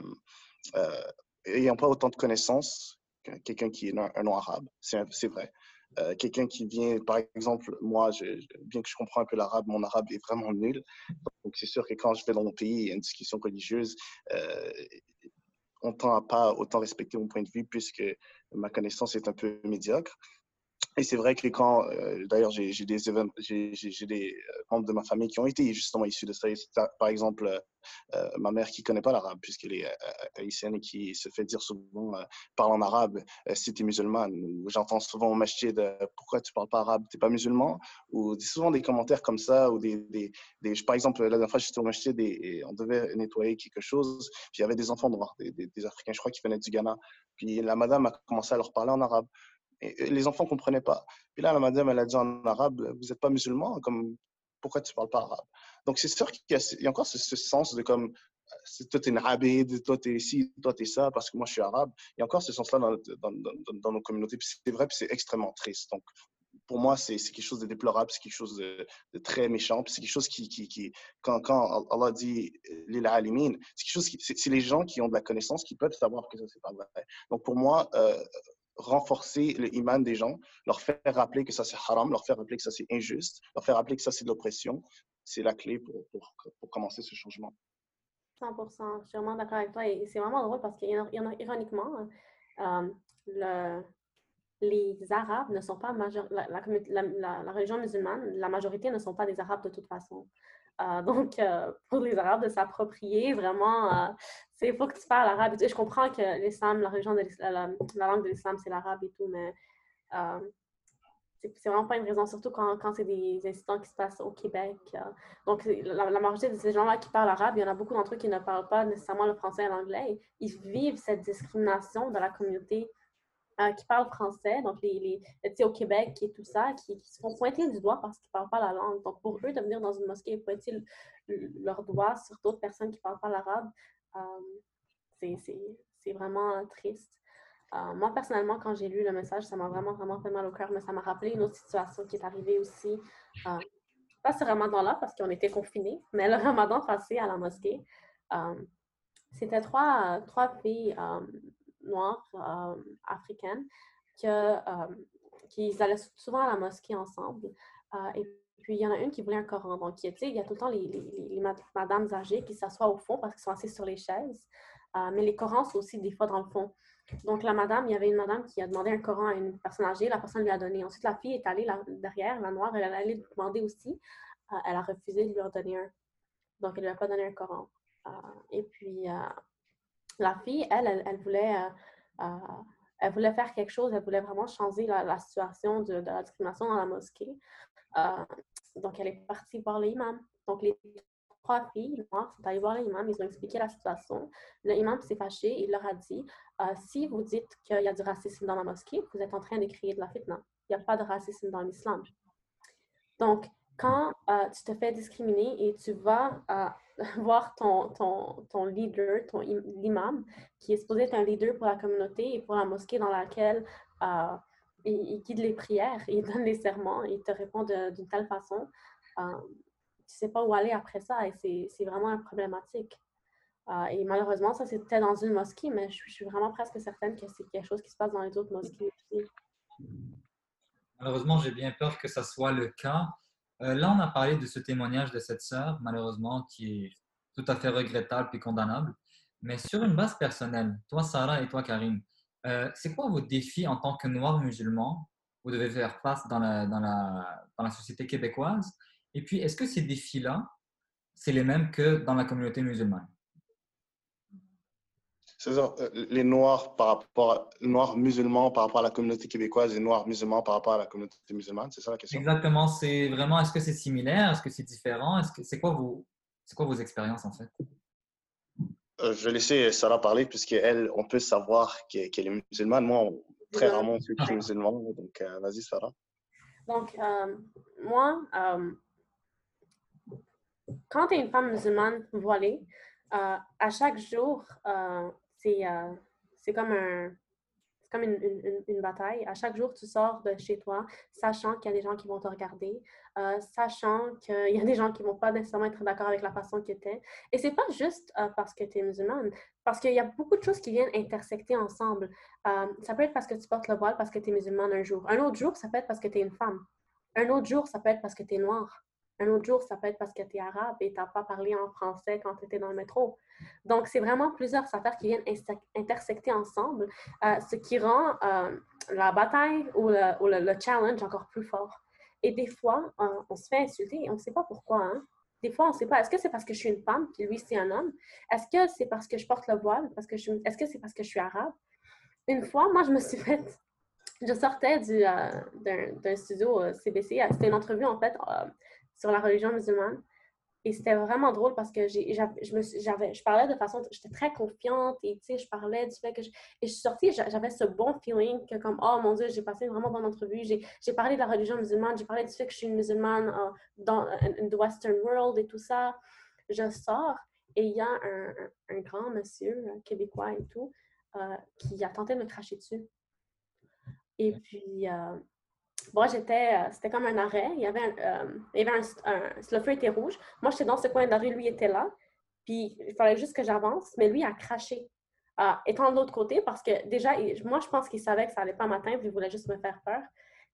euh, ayant pas autant de connaissances que quelqu'un qui est un non-arabe. C'est vrai. Euh, quelqu'un qui vient, par exemple, moi, bien que je comprends un peu l'arabe, mon arabe est vraiment nul. Donc, c'est sûr que quand je vais dans mon pays, il y a une discussion religieuse, euh, on tend à pas autant respecter mon point de vue puisque ma connaissance est un peu médiocre. Et c'est vrai que quand, euh, d'ailleurs, j'ai des, j'ai des euh, membres de ma famille qui ont été justement issus de ça. Par exemple, euh, euh, ma mère qui connaît pas l'arabe puisqu'elle est haïtienne et qui se fait dire souvent, euh, parle en arabe si tu es musulmane. J'entends souvent au masjid, pourquoi tu parles pas arabe, tu n'es pas musulman? Ou souvent des commentaires comme ça, ou des, des, des par exemple, la dernière fois, j'étais au masjid et, et, on devait nettoyer quelque chose, puis il y avait des enfants noirs, des, des Africains, je crois, qui venaient du Ghana. Puis la madame a commencé à leur parler en arabe. Et les enfants ne comprenaient pas. Puis là, la madame, elle a dit en arabe, vous n'êtes pas musulman, comme, pourquoi tu ne parles pas arabe? Donc, c'est sûr qu'il y, a encore ce, sens de comme, toi, tu es une abid, toi, tu es ici, toi, tu es ça, parce que moi, je suis arabe. Il y a encore ce sens-là dans, nos communautés. Puis c'est vrai, puis c'est extrêmement triste. Donc, pour moi, c'est quelque chose de déplorable, c'est quelque chose de, très méchant, c'est quelque chose qui, quand, Allah dit l'il alimin, c'est quelque chose c'est les gens qui ont de la connaissance qui peuvent savoir que ça, c'est pas vrai. Donc, pour moi, euh, renforcer le des gens, leur faire rappeler que ça c'est haram, leur faire rappeler que ça c'est injuste, leur faire rappeler que ça c'est de l'oppression, c'est la clé pour, pour, commencer ce changement. 100%, je suis vraiment d'accord avec toi et c'est vraiment drôle parce qu'ironiquement, euh, le, les Arabes ne sont pas major, la, religion musulmane, la majorité ne sont pas des Arabes de toute façon. Euh, *laughs* donc, euh, pour les Arabes de s'approprier vraiment, euh, il faut que tu parles arabe. Je comprends que l'islam, la religion de la, la, langue de l'islam, c'est l'arabe et tout, mais euh, c'est vraiment pas une raison, surtout quand, c'est des incidents qui se passent au Québec. Euh. donc, la, la, majorité de ces gens-là qui parlent arabe, il y en a beaucoup d'entre eux qui ne parlent pas nécessairement le français et l'anglais. Ils vivent cette discrimination dans la communauté euh, qui parlent français, donc les, les au Québec et tout ça, qui, se font pointer du doigt parce qu'ils ne parlent pas la langue. Donc, pour eux, de venir dans une mosquée et pointer leur doigt sur d'autres personnes qui ne parlent pas l'arabe, euh, c'est vraiment triste. Euh, moi, personnellement, quand j'ai lu le message, ça m'a vraiment, vraiment fait mal au cœur, mais ça m'a rappelé une autre situation qui est arrivée aussi. Euh, pas ce ramadan-là, parce qu'on était confinés, mais le *laughs* ramadan passé à la mosquée. Euh, C'était trois, trois filles noires africaines que, qui allaient souvent à la mosquée ensemble. et puis, il y en a une qui voulait un Coran. Donc, il y a tout le temps les, les, madames âgées qui s'assoient au fond parce qu'elles sont assises sur les chaises. Euh, mais les Corans sont aussi des fois dans le fond. Donc, la madame, il y avait une madame qui a demandé un Coran à une personne âgée. La personne lui a donné. Ensuite, la fille est allée derrière, la noire, elle allée lui demander aussi. Euh, elle a refusé de lui en donner un. Donc, elle ne lui a pas donné un Coran. Euh, et puis, euh, la fille, elle, elle, voulait euh, elle voulait faire quelque chose, elle voulait vraiment changer la, situation de, la discrimination dans la mosquée. Euh, donc, elle est partie voir l'imam. Donc, les trois filles noires sont allées voir l'imam, ils ont expliqué la situation. L'imam s'est fâché, il leur a dit euh, si vous dites qu'il y a du racisme dans la mosquée, vous êtes en train de créer de la fitna. Il n'y a pas de racisme dans l'islam. Donc, quand euh, tu te fais discriminer et tu vas euh, *laughs* voir ton, ton, ton leader, ton imam, qui est supposé être un leader pour la communauté et pour la mosquée dans laquelle euh, il, guide les prières, il *laughs* donne les serments, il te répond d'une telle façon, tu sais pas où aller après ça et c'est vraiment problématique. Et malheureusement, ça c'était dans une mosquée, mais je, suis vraiment presque certaine que c'est quelque chose qui se passe dans les autres mosquées aussi. Malheureusement, j'ai bien peur que ça soit le cas. Euh, là, on a parlé de ce témoignage de cette sœur, malheureusement, qui est tout à fait regrettable et condamnable. Mais sur une base personnelle, toi, Sarah, et toi, Karim, euh, c'est quoi vos défis en tant que noirs musulmans vous devez faire face dans la, dans la, dans la société québécoise. Et puis, est-ce que ces défis-là, c'est les mêmes que dans la communauté musulmane? Ça, euh, les Noirs par rapport Noirs musulmans par rapport à la communauté québécoise et Noirs musulmans par rapport à la communauté musulmane, c'est ça la question? Exactement, c'est vraiment, est-ce que c'est similaire, est-ce que c'est différent, est-ce que c'est quoi vos, c'est quoi vos expériences en fait? Euh, Je vais laisser Sarah parler puisqu'elle, on peut savoir qu'elle est musulmane. Moi, très rarement, je suis musulman, donc euh, vas-y Sarah. Donc, moi, quand tu es une femme musulmane voilée, à chaque jour, euh, c'est comme un comme une, une, bataille. À chaque jour, tu sors de chez toi, sachant qu'il y a des gens qui vont te regarder, euh, sachant qu'il y a des gens qui ne vont pas nécessairement être d'accord avec la façon que tu es. Et c'est pas juste euh, parce que tu es musulmane, parce qu'il y a beaucoup de choses qui viennent intersecter ensemble. ça peut être parce que tu portes le voile parce que tu es musulmane un jour. Un autre jour, ça peut être parce que tu es une femme. Un autre jour, ça peut être parce que tu es noire. Un autre jour, ça peut être parce que tu es arabe et tu n'as pas parlé en français quand tu étais dans le métro. Donc, c'est vraiment plusieurs affaires qui viennent intersecter ensemble, euh, ce qui rend euh, la bataille ou, le, challenge encore plus fort. Et des fois, on se fait insulter et on ne sait pas pourquoi. Hein. Des fois, on ne sait pas. Est-ce que c'est parce que je suis une femme, puis lui, c'est un homme? Est-ce que c'est parce que je porte le voile? Parce que Est-ce que c'est parce que je suis arabe? Une fois, moi, je me suis faite... Je sortais euh, d'un studio CBC. C'était une entrevue, en fait, sur la religion musulmane. Et c'était vraiment drôle parce que j'ai, je, me, j'avais, je parlais de façon, j'étais très confiante et tu sais, je parlais du fait que je, et je suis sortie, j'avais ce bon feeling que comme, oh mon Dieu, j'ai passé une vraiment bonne entrevue, j'ai, j'ai parlé de la religion musulmane, j'ai parlé du fait que je suis une musulmane euh, dans le Western world et tout ça. Je sors et il y a un, un, grand monsieur euh, québécois et tout euh, qui a tenté de me cracher dessus. Et puis, moi, j'étais, euh, c'était comme un arrêt. Il y avait un, euh, il y avait un, le feu était rouge. Moi, j'étais dans ce coin de la rue, lui était là. Puis, il fallait juste que j'avance, mais lui a craché. Euh, étant de l'autre côté, parce que déjà, moi, je pense qu'il savait que ça allait pas m'atteindre, puis il voulait juste me faire peur.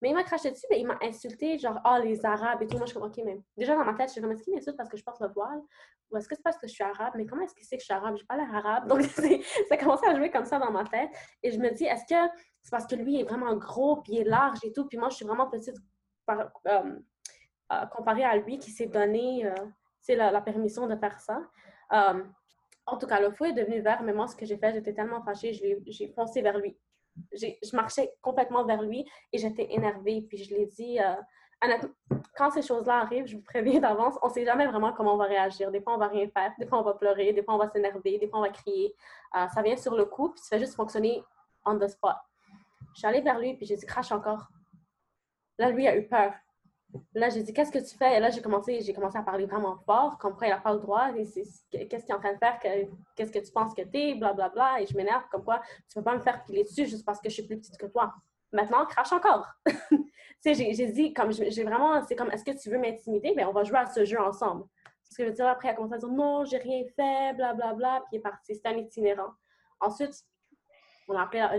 Mais il m'a craché dessus, mais il m'a insulté, genre, ah, les Arabes et tout. Moi, je suis comme, OK, mais déjà dans ma tête, je suis comme, est-ce qu'il m'insulte parce que je porte le voile? Ou est-ce que c'est parce que je suis arabe? Mais comment est-ce qu'il sait que je suis arabe? Je pas l'air arabe. Donc, *laughs* ça a commencé à jouer comme ça dans ma tête. Et je me dis, est-ce que c'est parce que lui est vraiment gros, puis il est large et tout, puis moi, je suis vraiment petite euh, euh, comparée à lui qui s'est donné euh, la, permission de faire ça. en tout cas, le feu est devenu vert, mais moi, ce que j'ai fait, j'étais tellement fâchée, j'ai foncé vers lui je marchais complètement vers lui et j'étais énervée. Puis je l'ai dit, euh, quand ces choses-là arrivent, je vous préviens d'avance, on ne sait jamais vraiment comment on va réagir. Des fois, on va rien faire, des fois, on va pleurer, des fois, on va s'énerver, des fois, on va crier. Euh, ça vient sur le coup, puis ça fait juste fonctionner on the spot. Je suis allée vers lui, puis j'ai dit, crache encore. Là, lui a eu peur. Là, j'ai dit, qu'est-ce que tu fais? Et là, j'ai commencé, j'ai commencé à parler vraiment fort, comme quoi il n'a pas le droit. Qu'est-ce qu'il est en train de faire? Qu'est-ce que tu penses que t'es? Blablabla. Bla. Et je m'énerve, comme quoi tu ne peux pas me faire piler dessus juste parce que je suis plus petite que toi. Maintenant, crache encore. *laughs* tu sais, j'ai dit, comme j'ai vraiment, c'est comme, est-ce que tu veux m'intimider? Bien, on va jouer à ce jeu ensemble. Parce que je veux dire, après, il a commencé à dire, non, j'ai rien fait, blablabla. Bla, bla, puis il est parti. C'était un itinérant. Ensuite,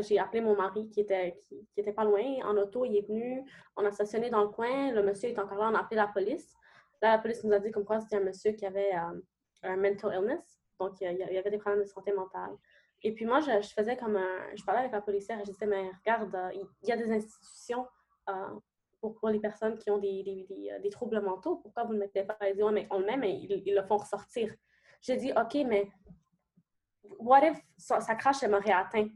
j'ai appelé mon mari qui était, qui, était pas loin en auto. Il est venu, on a stationné dans le coin. Le monsieur est encore là, on a appelé la police. Là, la police nous a dit comme quoi c'était un monsieur qui avait euh, un mental illness. Donc, il y avait des problèmes de santé mentale. Et puis moi, je, faisais comme un... Je parlais avec la policière et je disais, mais regarde, euh, il y, a des institutions euh, pour, les personnes qui ont des, des, des, troubles mentaux. Pourquoi vous ne mettez pas? Ils disent, mais on le met, mais ils, le font ressortir. J'ai dit, OK, mais what if sa, sa crache, elle m'aurait atteint?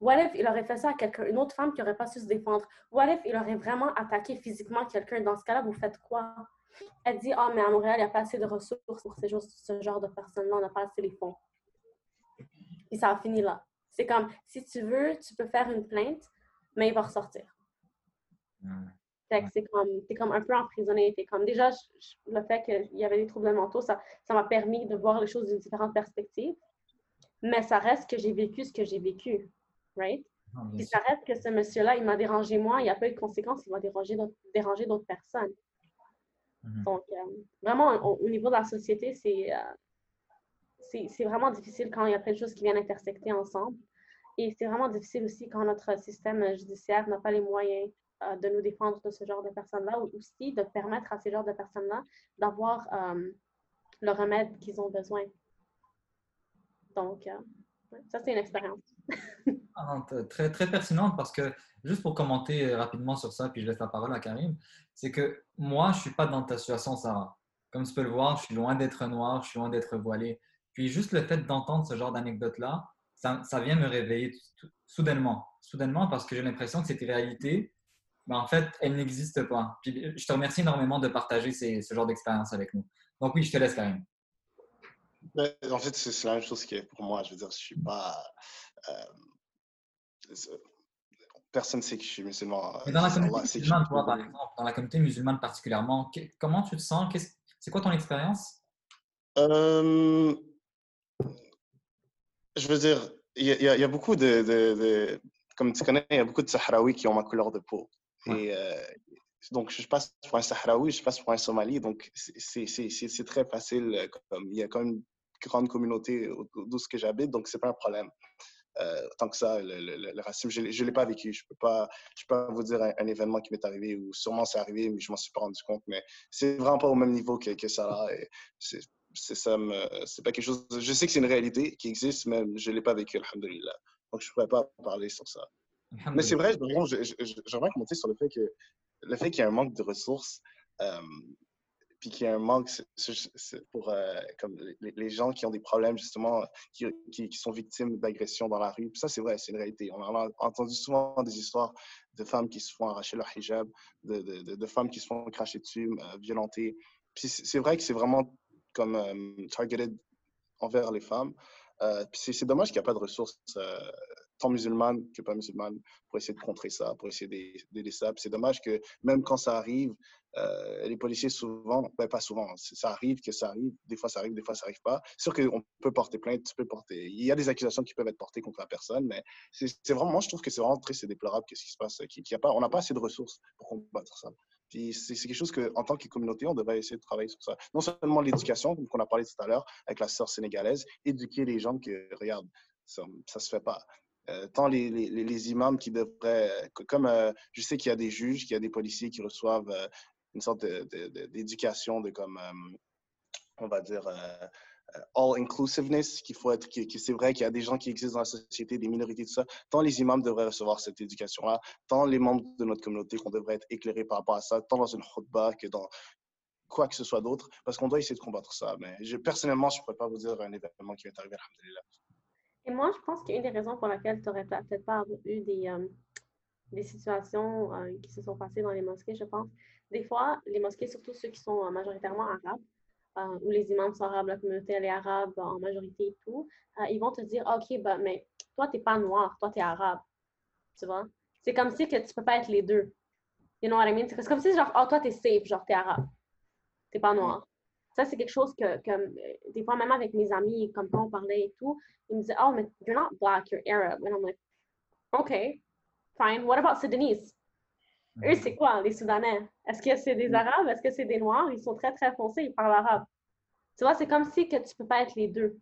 What if il aurait fait ça à quelqu'un, une autre femme qui n'aurait pas su se défendre? What if il aurait vraiment attaqué physiquement quelqu'un? Dans ce cas-là, vous faites quoi? Elle dit, ah, oh, mais à Montréal, il n'y a pas assez de ressources pour ce genre de personnes-là, on n'a pas assez les fonds. Et ça a fini là. C'est comme, si tu veux, tu peux faire une plainte, mais il va ressortir. C'est comme, es comme un peu emprisonné. Es comme, déjà, le fait qu'il y avait des troubles mentaux, ça m'a permis de voir les choses d'une différente perspective. Mais ça reste que j'ai vécu ce que j'ai vécu right? Puis ça reste que ce monsieur-là, il m'a dérangé moi, il n'y a pas eu de conséquences, il va déranger d'autres, déranger d'autres personnes. Mhm. Donc, vraiment, au, niveau de la société, c'est c'est vraiment difficile quand il y a plein de choses qui viennent intersecter ensemble. Et c'est vraiment difficile aussi quand notre système judiciaire n'a pas les moyens euh, de nous défendre de ce genre de personnes-là ou aussi de permettre à ces genres de personnes-là d'avoir euh, le remède qu'ils ont besoin. Donc, euh, ça, c'est une expérience. Ah, très, très pertinente parce que, juste pour commenter rapidement sur ça, puis je laisse la parole à Karim, c'est que moi, je ne suis pas dans ta situation, Sarah. Comme tu peux le voir, je suis loin d'être noir, je suis loin d'être voilé. Puis juste le fait d'entendre ce genre d'anecdote-là, ça, vient me réveiller soudainement. Soudainement parce que j'ai l'impression que c'est une réalité, mais en fait, elle n'existe pas. Puis je te remercie énormément de partager ce genre d'expérience avec nous. Donc oui, je te laisse quand même. en fait, c'est la même chose que pour moi. Je veux dire, je suis pas. Euh, personne ne sait que je suis musulman. Mais dans la communauté musulmane, toi, par exemple, dans la communauté musulmane particulièrement, comment tu te sens? C'est quoi ton expérience? Euh, Je veux dire, il y, y, a beaucoup de, de, Comme tu connais, il y a beaucoup de Sahraouis qui ont ma couleur de peau. Et euh, donc, je passe pour un Sahraoui, je passe pour un Somali. Donc, c'est très facile. Comme, il y a quand même une grande communauté d'où ce que j'habite, donc c'est pas un problème. Euh, tant que ça, le, racisme, je ne l'ai pas vécu. Je ne peux, pas, je peux pas vous dire un, événement qui m'est arrivé ou sûrement c'est arrivé, mais je m'en suis pas rendu compte. Mais c'est vraiment pas au même niveau que, que ça. C'est ça, c'est pas quelque chose. Je sais que c'est une réalité qui existe, mais je ne l'ai pas vécu, alhamdulillah. Donc, je ne pourrais pas parler sur ça. Mais c'est vrai, j'aimerais commenter sur le fait que le fait qu'il y ait un manque de ressources, euh, puis qu'il y ait un manque pour euh, comme les, gens qui ont des problèmes, justement, qui, qui, sont victimes d'agressions dans la rue. ça, c'est vrai, c'est une réalité. On a entendu souvent des histoires de femmes qui se font arracher leur hijab, de, de, de, femmes qui se font cracher dessus, euh, violenter. Puis c'est vrai que c'est vraiment comme targeted envers les femmes. puis c'est dommage qu'il n'y a pas de ressources tant musulmane que pas musulmane, pour essayer de contrer ça, pour essayer d'aider ça. C'est dommage que même quand ça arrive, euh, les policiers souvent, ben pas souvent, ça arrive que ça arrive, des fois ça arrive, des fois ça arrive pas. C'est sûr qu'on peut porter plainte, tu peux porter, il y a des accusations qui peuvent être portées contre la personne, mais c'est vraiment, je trouve que c'est vraiment triste et déplorable qu'est-ce qui se passe, qu'il a pas, on n'a pas assez de ressources pour combattre ça. Puis c'est quelque chose qu'en tant que communauté, on devrait essayer de travailler sur ça. Non seulement l'éducation, comme on a parlé tout à l'heure avec la sœur sénégalaise, éduquer les gens que, regarde, ça ne se fait pas. Euh, tant les, imams qui devraient, euh, comme je sais qu'il y a des juges, qu'il y a des policiers qui reçoivent une sorte d'éducation de, comme, on va dire, all inclusiveness, qu'il faut être, que, c'est vrai qu'il y a des gens qui existent dans la société, des minorités, tout ça. Tant les imams devraient recevoir cette éducation-là, tant les membres de notre communauté qu'on devrait être éclairés par rapport à ça, tant dans une khutbah que dans quoi que ce soit d'autre, parce qu'on doit essayer de combattre ça. Mais personnellement, je ne pourrais pas vous dire un événement qui m'est arrivé, alhamdulillah. Et moi, je pense qu'une des raisons pour laquelle tu n'aurais peut-être pas eu des, euh, des situations euh, qui se sont passées dans les mosquées, je pense, des fois, les mosquées, surtout ceux qui sont euh, majoritairement arabes, où les imams sont arabes, la communauté est arabe en majorité et tout, ils vont te dire, OK, bah, mais toi, tu n'es pas noir, toi, tu es arabe. Tu vois? C'est comme si que tu ne peux pas être les deux. You know what I mean? C'est comme si, genre, oh, toi, tu es safe, genre, tu es arabe. Tu n'es pas noir. Ça, c'est quelque chose que, que, des fois, même avec mes amis, comme quand on parlait et tout, ils me disaient, oh, mais you're not black, you're Arab. And I'm like, OK, fine. What about Sudanese? Eux, c'est quoi, les Soudanais? Est-ce que c'est des Arabes? Est-ce que c'est des Noirs? Ils sont très, très foncés, ils parlent arabe. Tu vois, c'est comme si que tu peux pas être les deux.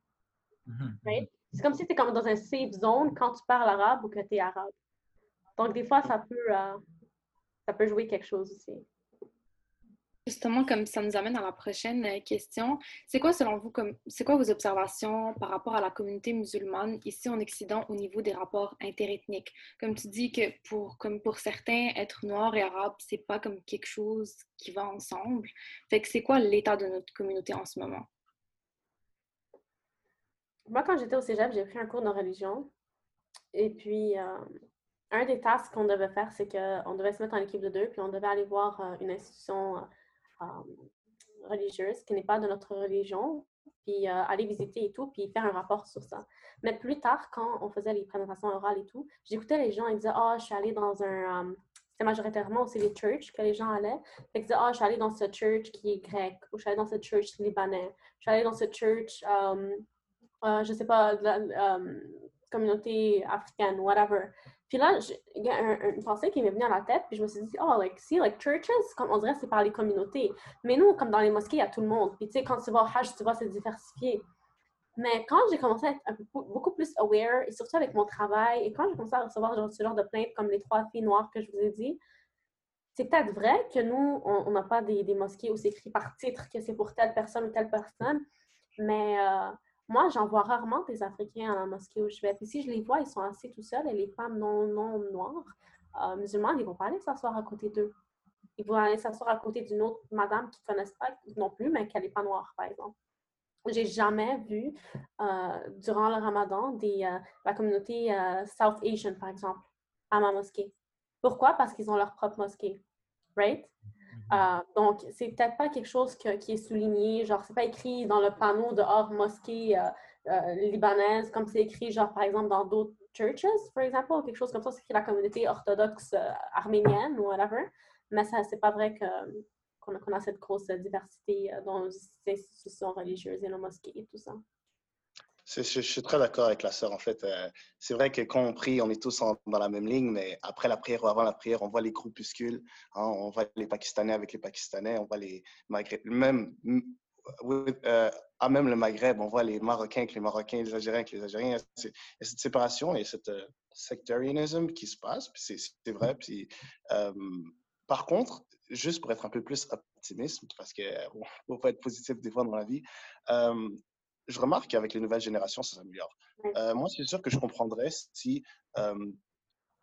Mm-hmm. C'est comme si tu es comme dans un safe zone quand tu parles arabe ou que tu es arabe. Donc, des fois, ça peut, euh, ça peut jouer quelque chose aussi. Justement, comme ça nous amène à la prochaine euh, question, c'est quoi selon vous, c'est quoi vos observations par rapport à la communauté musulmane ici en Occident au niveau des rapports interethniques? Comme tu dis que pour, comme pour certains, être noir et arabe, c'est pas comme quelque chose qui va ensemble. Fait que c'est quoi l'état de notre communauté en ce moment? Moi, quand j'étais au cégep, j'ai pris un cours de religion. Et puis, euh, un des tasks qu'on devait faire, c'est qu'on devait se mettre en équipe de deux, puis on devait aller voir euh, une institution religieuse qui n'est pas de notre religion, puis euh, aller visiter et tout, puis faire un rapport sur ça. Mais plus tard, quand on faisait les présentations orales et tout, j'écoutais les gens, ils disaient « Ah, oh, je suis allée dans un... Euh, c'était majoritairement aussi les churches que les gens allaient. Ils disaient « Ah, oh, je suis allée dans ce church qui est grec, ou je suis allée dans ce church libanais, je suis allée dans ce church, je ne sais pas, communauté africaine, whatever. Puis là, il y a une pensée qui m'est venue à la tête, puis je me suis dit, oh, like, see, like, churches, comme on dirait, c'est par les communautés. Mais nous, comme dans les mosquées, il y a tout le monde. Puis tu sais, quand tu vas au Hajj, tu vois, c'est diversifié. Mais quand j'ai commencé à être beaucoup plus aware, et surtout avec mon travail, et quand j'ai commencé à recevoir genre, ce genre de plaintes comme les trois filles noires que je vous ai dit, c'est peut-être vrai que nous, on n'a pas des, des, mosquées où c'est écrit par titre que c'est pour telle personne ou telle personne, mais euh, moi, j'en vois rarement des Africains à la mosquée où je vais. Puis si je les vois, ils sont assis tout seuls et les femmes non, non noires, euh, musulmanes, ils vont pas aller s'asseoir à côté d'eux. Ils vont aller s'asseoir à côté d'une autre madame qu'ils ne connaissent pas non plus, mais qu'elle n'est pas noire, par exemple. J'ai jamais vu euh, durant le ramadan des, euh, la communauté South Asian, par exemple, à ma mosquée. Pourquoi? Parce qu'ils ont leur propre mosquée. Right? Euh, donc, c'est peut-être pas quelque chose qui est souligné, genre, c'est pas écrit dans le panneau de hors mosquée euh, euh, libanaise, comme c'est écrit, genre, par exemple, dans d'autres churches, par exemple, ou quelque chose comme ça, c'est écrit la communauté orthodoxe arménienne ou whatever. Mais ça, c'est pas vrai qu'on, a, a cette grosse diversité dans les institutions religieuses et la mosquée et tout ça. Je, suis très d'accord avec la sœur. En fait, euh, c'est vrai que quand on prie, on est tous dans la même ligne, mais après la prière ou avant la prière, on voit les groupuscules. Hein, on voit les Pakistanais avec les Pakistanais, on voit les Maghreb, même euh, à même le Maghreb, on voit les Marocains avec les Marocains, les Algériens avec les Algériens. Il y a cette séparation et cette euh, sectarianism qui se passe. C'est vrai. Puis, par contre, juste pour être un peu plus optimiste, parce qu'il faut pas être positif des fois dans la vie, je remarque qu'avec les nouvelles générations, ça s'améliore. Euh, moi, c'est sûr que je comprendrais si euh,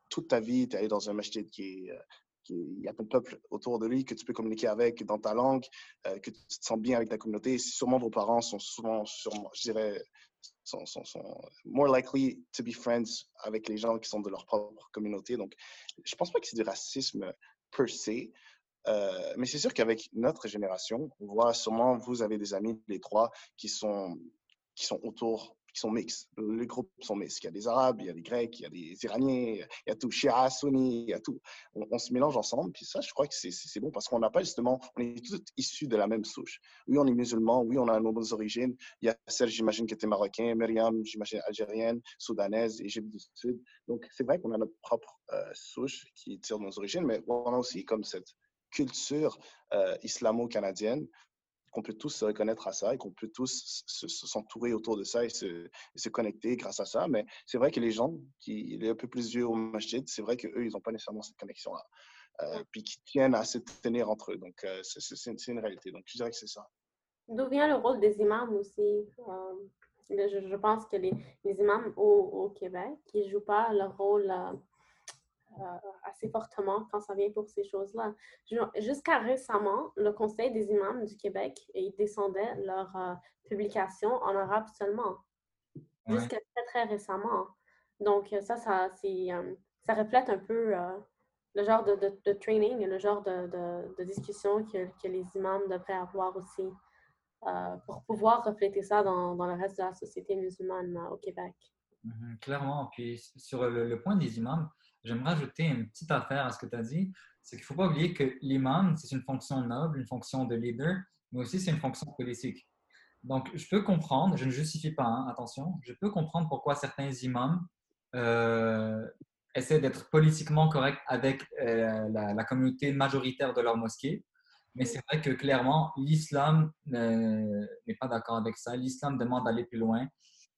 toute ta vie, tu es allé dans un masjid qui est. Euh, il y a ton peuple autour de lui que tu peux communiquer avec dans ta langue, que tu te sens bien avec ta communauté. Sûrement vos parents sont souvent, sûrement, je dirais, sont, sont, sont, more likely to be friends avec les gens qui sont de leur propre communauté. Donc, je pense pas que c'est du racisme per se, euh, mais c'est sûr qu'avec notre génération, on voit sûrement, vous avez des amis, les trois, qui sont, qui sont autour, qui sont mixtes. Les groupes sont mixtes. Il y a des Arabes, il y a des Grecs, il y a des Iraniens, il y a tout, Shia, Sunni, il y a tout. On, se mélange ensemble. Puis ça, je crois que c'est bon parce qu'on n'a pas justement, on est tous issus de la même souche. Oui, on est musulmans, oui, on a nos origines. Il y a Serge, j'imagine, qui était marocain, Myriam, j'imagine, algérienne, soudanaise, Égypte du Sud. Donc, c'est vrai qu'on a notre propre euh, souche qui tire nos origines, mais on a aussi comme cette culture euh, islamo-canadienne, qu'on peut tous se reconnaître à ça et qu'on peut tous s'entourer autour de ça et se, se, connecter grâce à ça. Mais c'est vrai que les gens qui sont un peu plus vieux au masjid, c'est vrai qu'eux, ils n'ont pas nécessairement cette connexion-là. Euh, puis qui tiennent à se tenir entre eux. Donc, euh, c'est une réalité. Donc, je dirais que c'est ça. D'où vient le rôle des imams aussi? Je, je, pense que les, les imams au, au, Québec, qui ne jouent pas leur rôle euh, assez fortement quand ça vient pour ces choses-là. Jusqu'à récemment, le Conseil des imams du Québec, ils descendaient leurs euh, publications en arabe seulement. Jusqu'à très, très récemment. Donc, ça, ça, euh, ça reflète un peu le genre de, de, training et le genre de, de discussion que, que, les imams devraient avoir aussi pour pouvoir refléter ça dans, dans, le reste de la société musulmane au Québec. Mhm, clairement. Puis sur le, le point des imams, j'aimerais ajouter une petite affaire à ce que tu as dit. C'est qu'il ne faut pas oublier que l'imam, c'est une fonction noble, une fonction de leader, mais aussi c'est une fonction politique. Donc, je peux comprendre, je ne justifie pas, hein, attention, je peux comprendre pourquoi certains imams euh, essaient d'être politiquement corrects avec euh, la, communauté majoritaire de leur mosquée. Mais c'est vrai que clairement, l'islam n'est pas d'accord avec ça. L'islam demande d'aller plus loin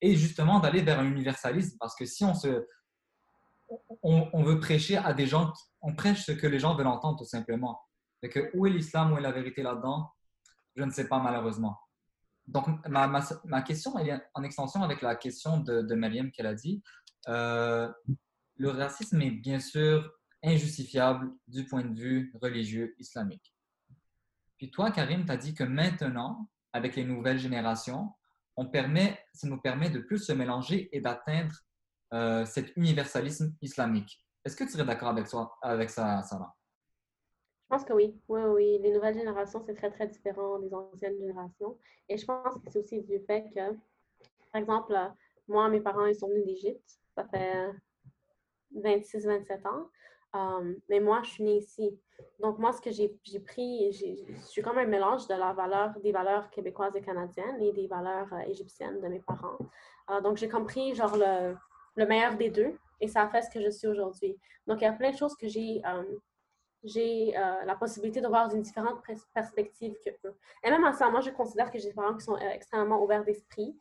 et justement d'aller vers un universalisme parce que si on se, on, veut prêcher à des gens, on prêche ce que les gens veulent entendre tout simplement. Et que où est l'islam, où est la vérité là-dedans Je ne sais pas malheureusement. Donc ma, ma, question est en extension avec la question de, de Mariam qu'elle a dit. Euh, le racisme est bien sûr injustifiable du point de vue religieux islamique. Puis toi, Karim, tu as dit que maintenant, avec les nouvelles générations, on permet, ça nous permet de plus se mélanger et d'atteindre euh, cet universalisme islamique. Est-ce que tu serais d'accord avec, avec ça, Sarah? Je pense que oui. Oui, oui. Les nouvelles générations, c'est très, très différent des anciennes générations. Et je pense que c'est aussi du fait que, par exemple, moi, mes parents, ils sont venus d'Égypte. Ça fait 26, 27 ans. Um, mais moi, je suis née ici. Donc, moi, ce que j'ai pris, je suis comme un mélange de la valeur, des valeurs québécoises et canadiennes et des valeurs euh, égyptiennes de mes parents. Euh, donc, j'ai compris, genre, le, le meilleur des deux et ça a fait ce que je suis aujourd'hui. Donc, il y a plein de choses que j'ai j'ai la possibilité de voir d'une différente perspective que eux. Et même en ça, moi, je considère que j'ai des parents qui sont extrêmement ouverts d'esprit.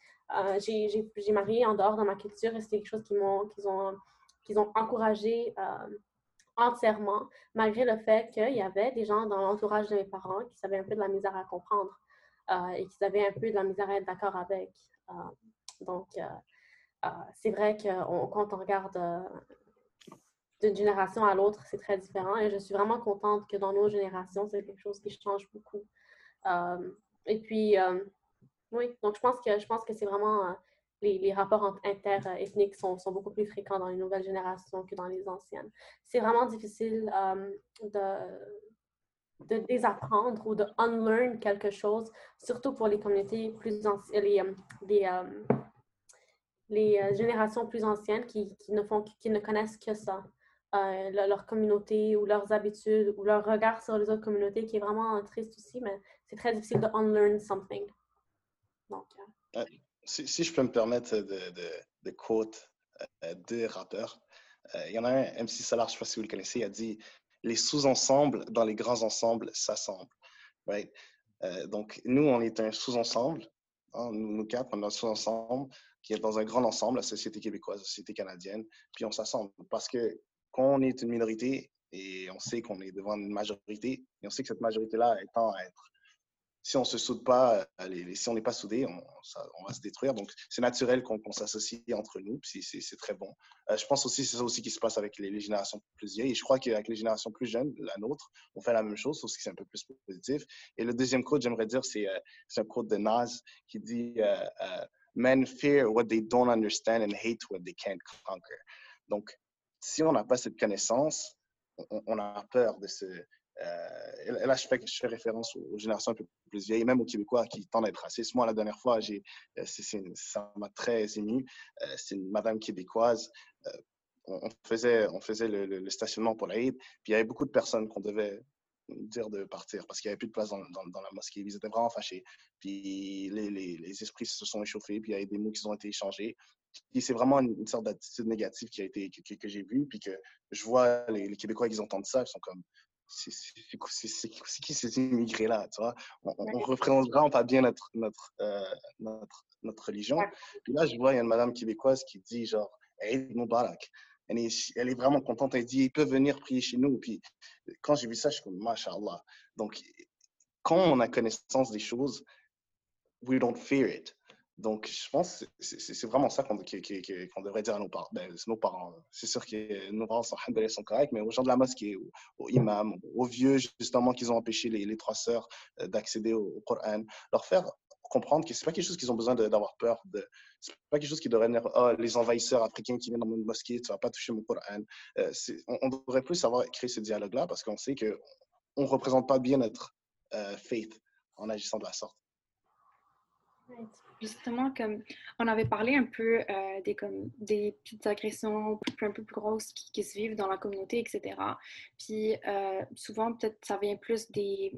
j'ai marié en dehors de ma culture et c'est quelque chose qu'ils m'ont qu'ils ont, qu'ils ont encouragé entièrement, malgré le fait qu'il y avait des gens dans l'entourage de mes parents qui avaient un peu de la misère à comprendre euh, et qui avaient un peu de la misère à être d'accord avec. Euh, donc, euh, c'est vrai que quand on regarde d'une génération à l'autre, c'est très différent et je suis vraiment contente que dans nos générations, c'est quelque chose qui change beaucoup. et puis, oui, donc je pense que, je pense que c'est vraiment les, rapports interethniques sont, sont, beaucoup plus fréquents dans les nouvelles générations que dans les anciennes. C'est vraiment difficile euh, de, désapprendre ou de unlearn quelque chose, surtout pour les communautés plus anciennes, euh, euh, les générations plus anciennes qui, ne, font, qui ne connaissent que ça. leur communauté ou leurs habitudes ou leur regard sur les autres communautés qui est vraiment triste aussi, mais c'est très difficile de unlearn something. Donc, si, je peux me permettre de, de, de quote euh, deux rappeurs, euh, il y en a un, MC Solar, je ne sais pas si vous le connaissez, il a dit Les sous-ensembles dans les grands ensembles s'assemblent. Euh, donc, nous, on est un sous-ensemble. Hein, nous, quatre, on est un sous-ensemble qui est dans un grand ensemble, la société québécoise, la société canadienne, puis on s'assemble. Parce que quand on est une minorité et on sait qu'on est devant une majorité, et on sait que cette majorité-là étant à être si on se soude pas, euh, si on n'est pas soudé, on, va se détruire. Donc, c'est naturel qu'on s'associe entre nous, c'est très bon. Euh, je pense aussi, c'est ça aussi qui se passe avec les, générations plus vieilles. Et je crois qu'avec les générations plus jeunes, la nôtre, on fait la même chose, sauf que c'est un peu plus positif. Et le deuxième quote, j'aimerais dire, c'est euh, un quote de Nas qui dit Men fear what they don't understand and hate what they can't conquer. Donc, si on n'a pas cette connaissance, on, a peur de ce euh, là, je fais, référence aux, générations un peu plus vieilles, même aux Québécois qui tendent à être racistes. Moi, la dernière fois, j'ai, euh, ça m'a très ému. Euh, c'est une madame québécoise. On, faisait, on faisait le, stationnement pour l'Aïd, puis il y avait beaucoup de personnes qu'on devait dire de partir parce qu'il n'y avait plus de place dans, dans, la mosquée. Ils étaient vraiment fâchés. Puis les, les, les, esprits se sont échauffés, puis il y a des mots qui ont été échangés. Puis c'est vraiment une, sorte d'attitude négative qui a été, que, que, j'ai vue, puis que je vois les, les Québécois qui entendent ça, ils sont comme c'est qui ces immigrés-là, tu vois? On, on, représente vraiment pas bien notre, notre, euh, notre, notre, religion. Puis là, je vois, il y a une madame québécoise qui dit, genre, Eid Mubarak. Elle est, vraiment contente. Elle dit, il peut venir prier chez nous. Puis quand j'ai vu ça, je suis comme, Masha'Allah. Donc, quand on a connaissance des choses, we don't fear it. Donc, je pense que c'est vraiment ça qu'on devrait dire à nos parents. Ben, nos parents. C'est sûr que nos parents sont, sont corrects, mais aux gens de la mosquée, aux, imams, aux vieux, justement, qui ont empêché les, trois sœurs euh, d'accéder au, Coran, leur faire comprendre que c'est pas quelque chose qu'ils ont besoin d'avoir peur de. C'est pas quelque chose qui devrait venir, oh, les envahisseurs africains qui viennent dans mon mosquée, tu vas pas toucher mon Coran. Euh, on, devrait plus savoir créer ce dialogue-là parce qu'on sait qu'on ne représente pas bien notre euh, faith en agissant de la sorte justement, comme on avait parlé un peu euh, des, comme, des petites agressions un peu plus grosses qui, se vivent dans la communauté, etc. Puis souvent, peut-être, ça vient plus des,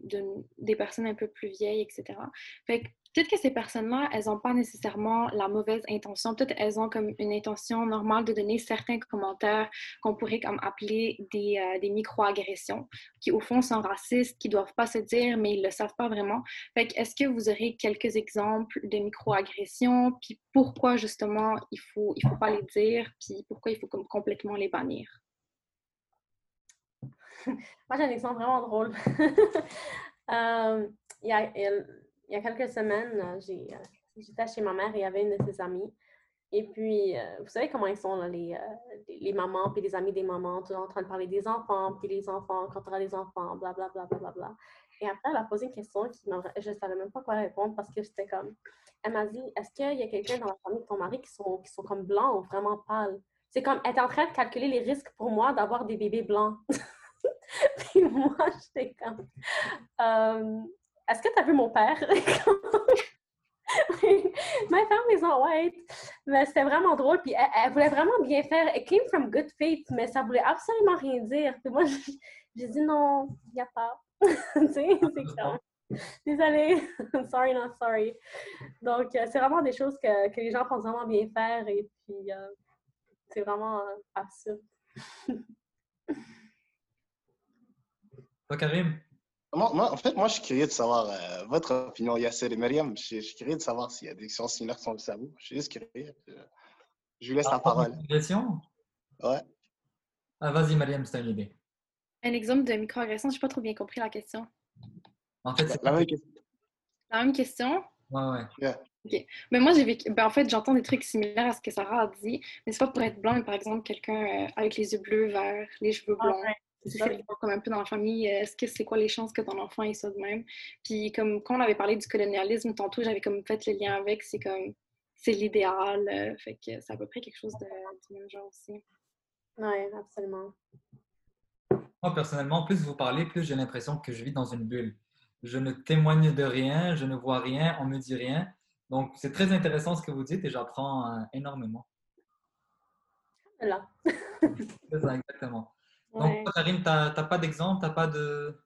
des personnes un peu plus vieilles, etc. Fait que peut-être que ces personnes-là, elles n'ont pas nécessairement la mauvaise intention. Peut-être elles ont comme une intention normale de donner certains commentaires qu'on pourrait comme appeler des, euh, des micro-agressions, qui au fond sont racistes, qui ne doivent pas se dire, mais ils ne le savent pas vraiment. Fait est-ce que vous aurez quelques exemples de micro-agressions, puis pourquoi justement il ne faut, il faut pas les dire, puis pourquoi il faut comme complètement les bannir? *laughs* Moi, j'ai un exemple vraiment drôle. *laughs* euh, il y a, il y a quelques semaines, euh, euh, j'étais chez ma mère et il y avait une de ses amies. Et puis, euh, vous savez comment ils sont, les, les, mamans, puis les amis des mamans, tout en train de parler des enfants, puis les enfants, quand tu auras des enfants, blablabla. Bla, bla, bla, Et après, elle a posé une question qui je ne savais même pas quoi répondre parce que j'étais comme. Elle m'a dit Est-ce qu'il y a quelqu'un dans la famille de ton mari qui sont, qui sont comme blancs ou vraiment pâles C'est comme, elle est en train de calculer les risques pour moi d'avoir des bébés blancs. *laughs* puis moi, j'étais comme est-ce que tu as vu mon père? *laughs* My family's not white. Mais c'était vraiment drôle. Puis elle, voulait vraiment bien faire. It came from good faith, mais ça voulait absolument rien dire. Puis moi, *laughs* j'ai dit non, il n'y a pas. *laughs* tu sais, c'est comme. Désolée, sorry, not sorry. Donc, euh, c'est vraiment des choses que, que, les gens pensent vraiment bien faire. Et puis, euh, C'est vraiment euh, absurde. Toi, Karim? Moi, en fait, moi, je suis curieux de savoir euh, votre opinion, Yasser et Myriam. Je, je, suis curieux de savoir s'il y a des questions similaires sur le cerveau. Je suis juste curieux. Je vous laisse la parole. Question? Ouais. Ah, vas-y, Myriam, c'est une idée. Un exemple de microagression, je n'ai pas trop bien compris la question. En fait, c'est La même question. La même question? Ouais, ouais. OK. Mais moi, j'ai vécu... ben, en fait, j'entends des trucs similaires à ce que Sarah a dit, mais c'est pas pour être blanc, mais par exemple, quelqu'un euh, avec les yeux bleus, verts, les cheveux Ah, blonds. ouais. C'est ça, comme un peu dans la famille, euh, est-ce que c'est quoi les chances que ton enfant ait ça de même? Puis comme quand on avait parlé du colonialisme tantôt, j'avais comme fait le lien avec, c'est comme c'est l'idéal, euh, fait que c'est à peu près quelque chose de, du même genre aussi. Oui, absolument. Moi, personnellement, plus vous parlez, plus j'ai l'impression que je vis dans une bulle. Je ne témoigne de rien, je ne vois rien, on me dit rien. Donc, c'est très intéressant ce que vous dites et j'apprends euh, énormément. Là. C'est ça, exactement. Donc, Ouais. toi, Karine, tu n'as pas d'exemple, tu n'as pas de...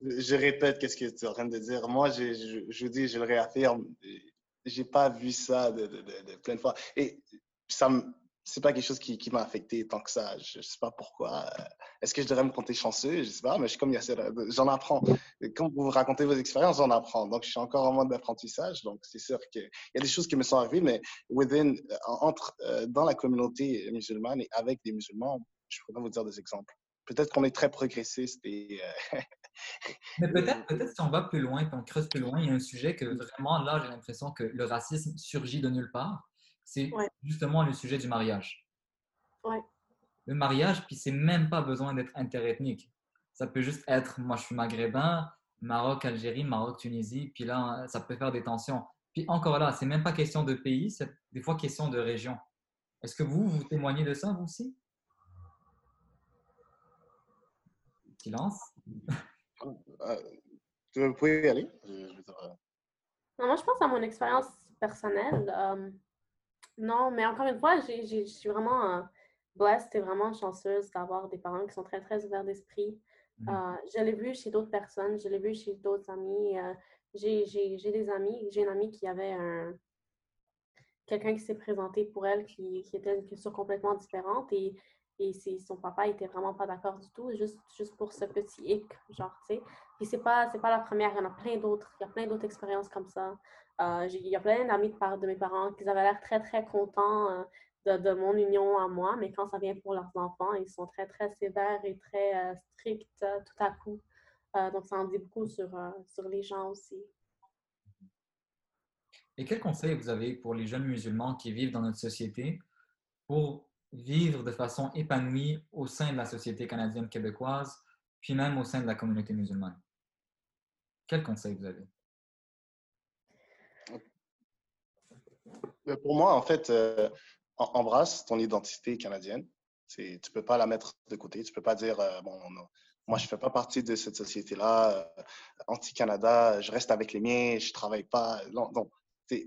Je répète qu'est-ce que tu es en train de dire? Moi, je, je, je vous dis, je le réaffirme, j'ai pas vu ça de, de, de, de plein de fois. Et ça me, c'est pas quelque chose qui, qui m'a affecté tant que ça. Je, je sais pas pourquoi. Est-ce que je devrais me compter chanceux? Je sais pas, mais je suis comme Yasser. J'en apprends. Quand vous racontez vos expériences, j'en apprends. Donc, je suis encore en mode d'apprentissage. Donc, c'est sûr qu'il y a des choses qui me sont arrivées, mais within, entre, euh, dans la communauté musulmane et avec des musulmans, je pourrais vous dire des exemples. Peut-être qu'on est très progressiste et euh, *laughs* Mais peut-être peut si on va plus loin, puis on creuse plus loin, il y a un sujet que vraiment, là, j'ai l'impression que le racisme surgit de nulle part. C'est Ouais. justement le sujet du mariage. Ouais. Le mariage, puis c'est même pas besoin d'être interethnique. Ça peut juste être, moi je suis maghrébin, Maroc, Algérie, Maroc, Tunisie, puis là, ça peut faire des tensions. Puis encore là, c'est même pas question de pays, c'est des fois question de région. Est-ce que vous, vous témoignez de ça, vous aussi? Silence. euh, vous pouvez y aller. Je, je veux dire, euh, Non, moi, je pense à mon expérience personnelle. euh, non, mais encore une fois, j'ai- j'ai- je suis vraiment euh, blessed et vraiment chanceuse d'avoir des parents qui sont très, très ouverts d'esprit. Mhm. Euh, je l'ai vu chez d'autres personnes, je l'ai vu chez d'autres amis. euh, j'ai j'ai- j'ai des amis, j'ai une amie qui avait un quelqu'un qui s'est présenté pour elle qui, qui était une culture complètement différente et, et son papa était vraiment pas d'accord du tout, juste, juste pour ce petit hic, genre, tu sais. Puis c'est pas, pas la première, il y en a plein d'autres, il y a plein d'autres expériences comme ça. Euh, il y a plein d'amis de, mes parents qui avaient l'air très, très contents euh, de, mon union à moi, mais quand ça vient pour leurs enfants, ils sont très, très sévères et très euh, stricts tout à coup. Donc, ça en dit beaucoup sur, sur les gens aussi. Et quels conseils vous avez pour les jeunes musulmans qui vivent dans notre société pour vivre de façon épanouie au sein de la société canadienne québécoise, puis même au sein de la communauté musulmane? Quels conseils vous avez? Euh, Pour moi, en fait, euh, em- embrasse ton identité canadienne. Tu peux pas la mettre de côté. Tu peux pas dire, euh, bon, moi, je fais pas partie de cette société-là, anti-Canada, je reste avec les miens, je travaille pas. Non, non.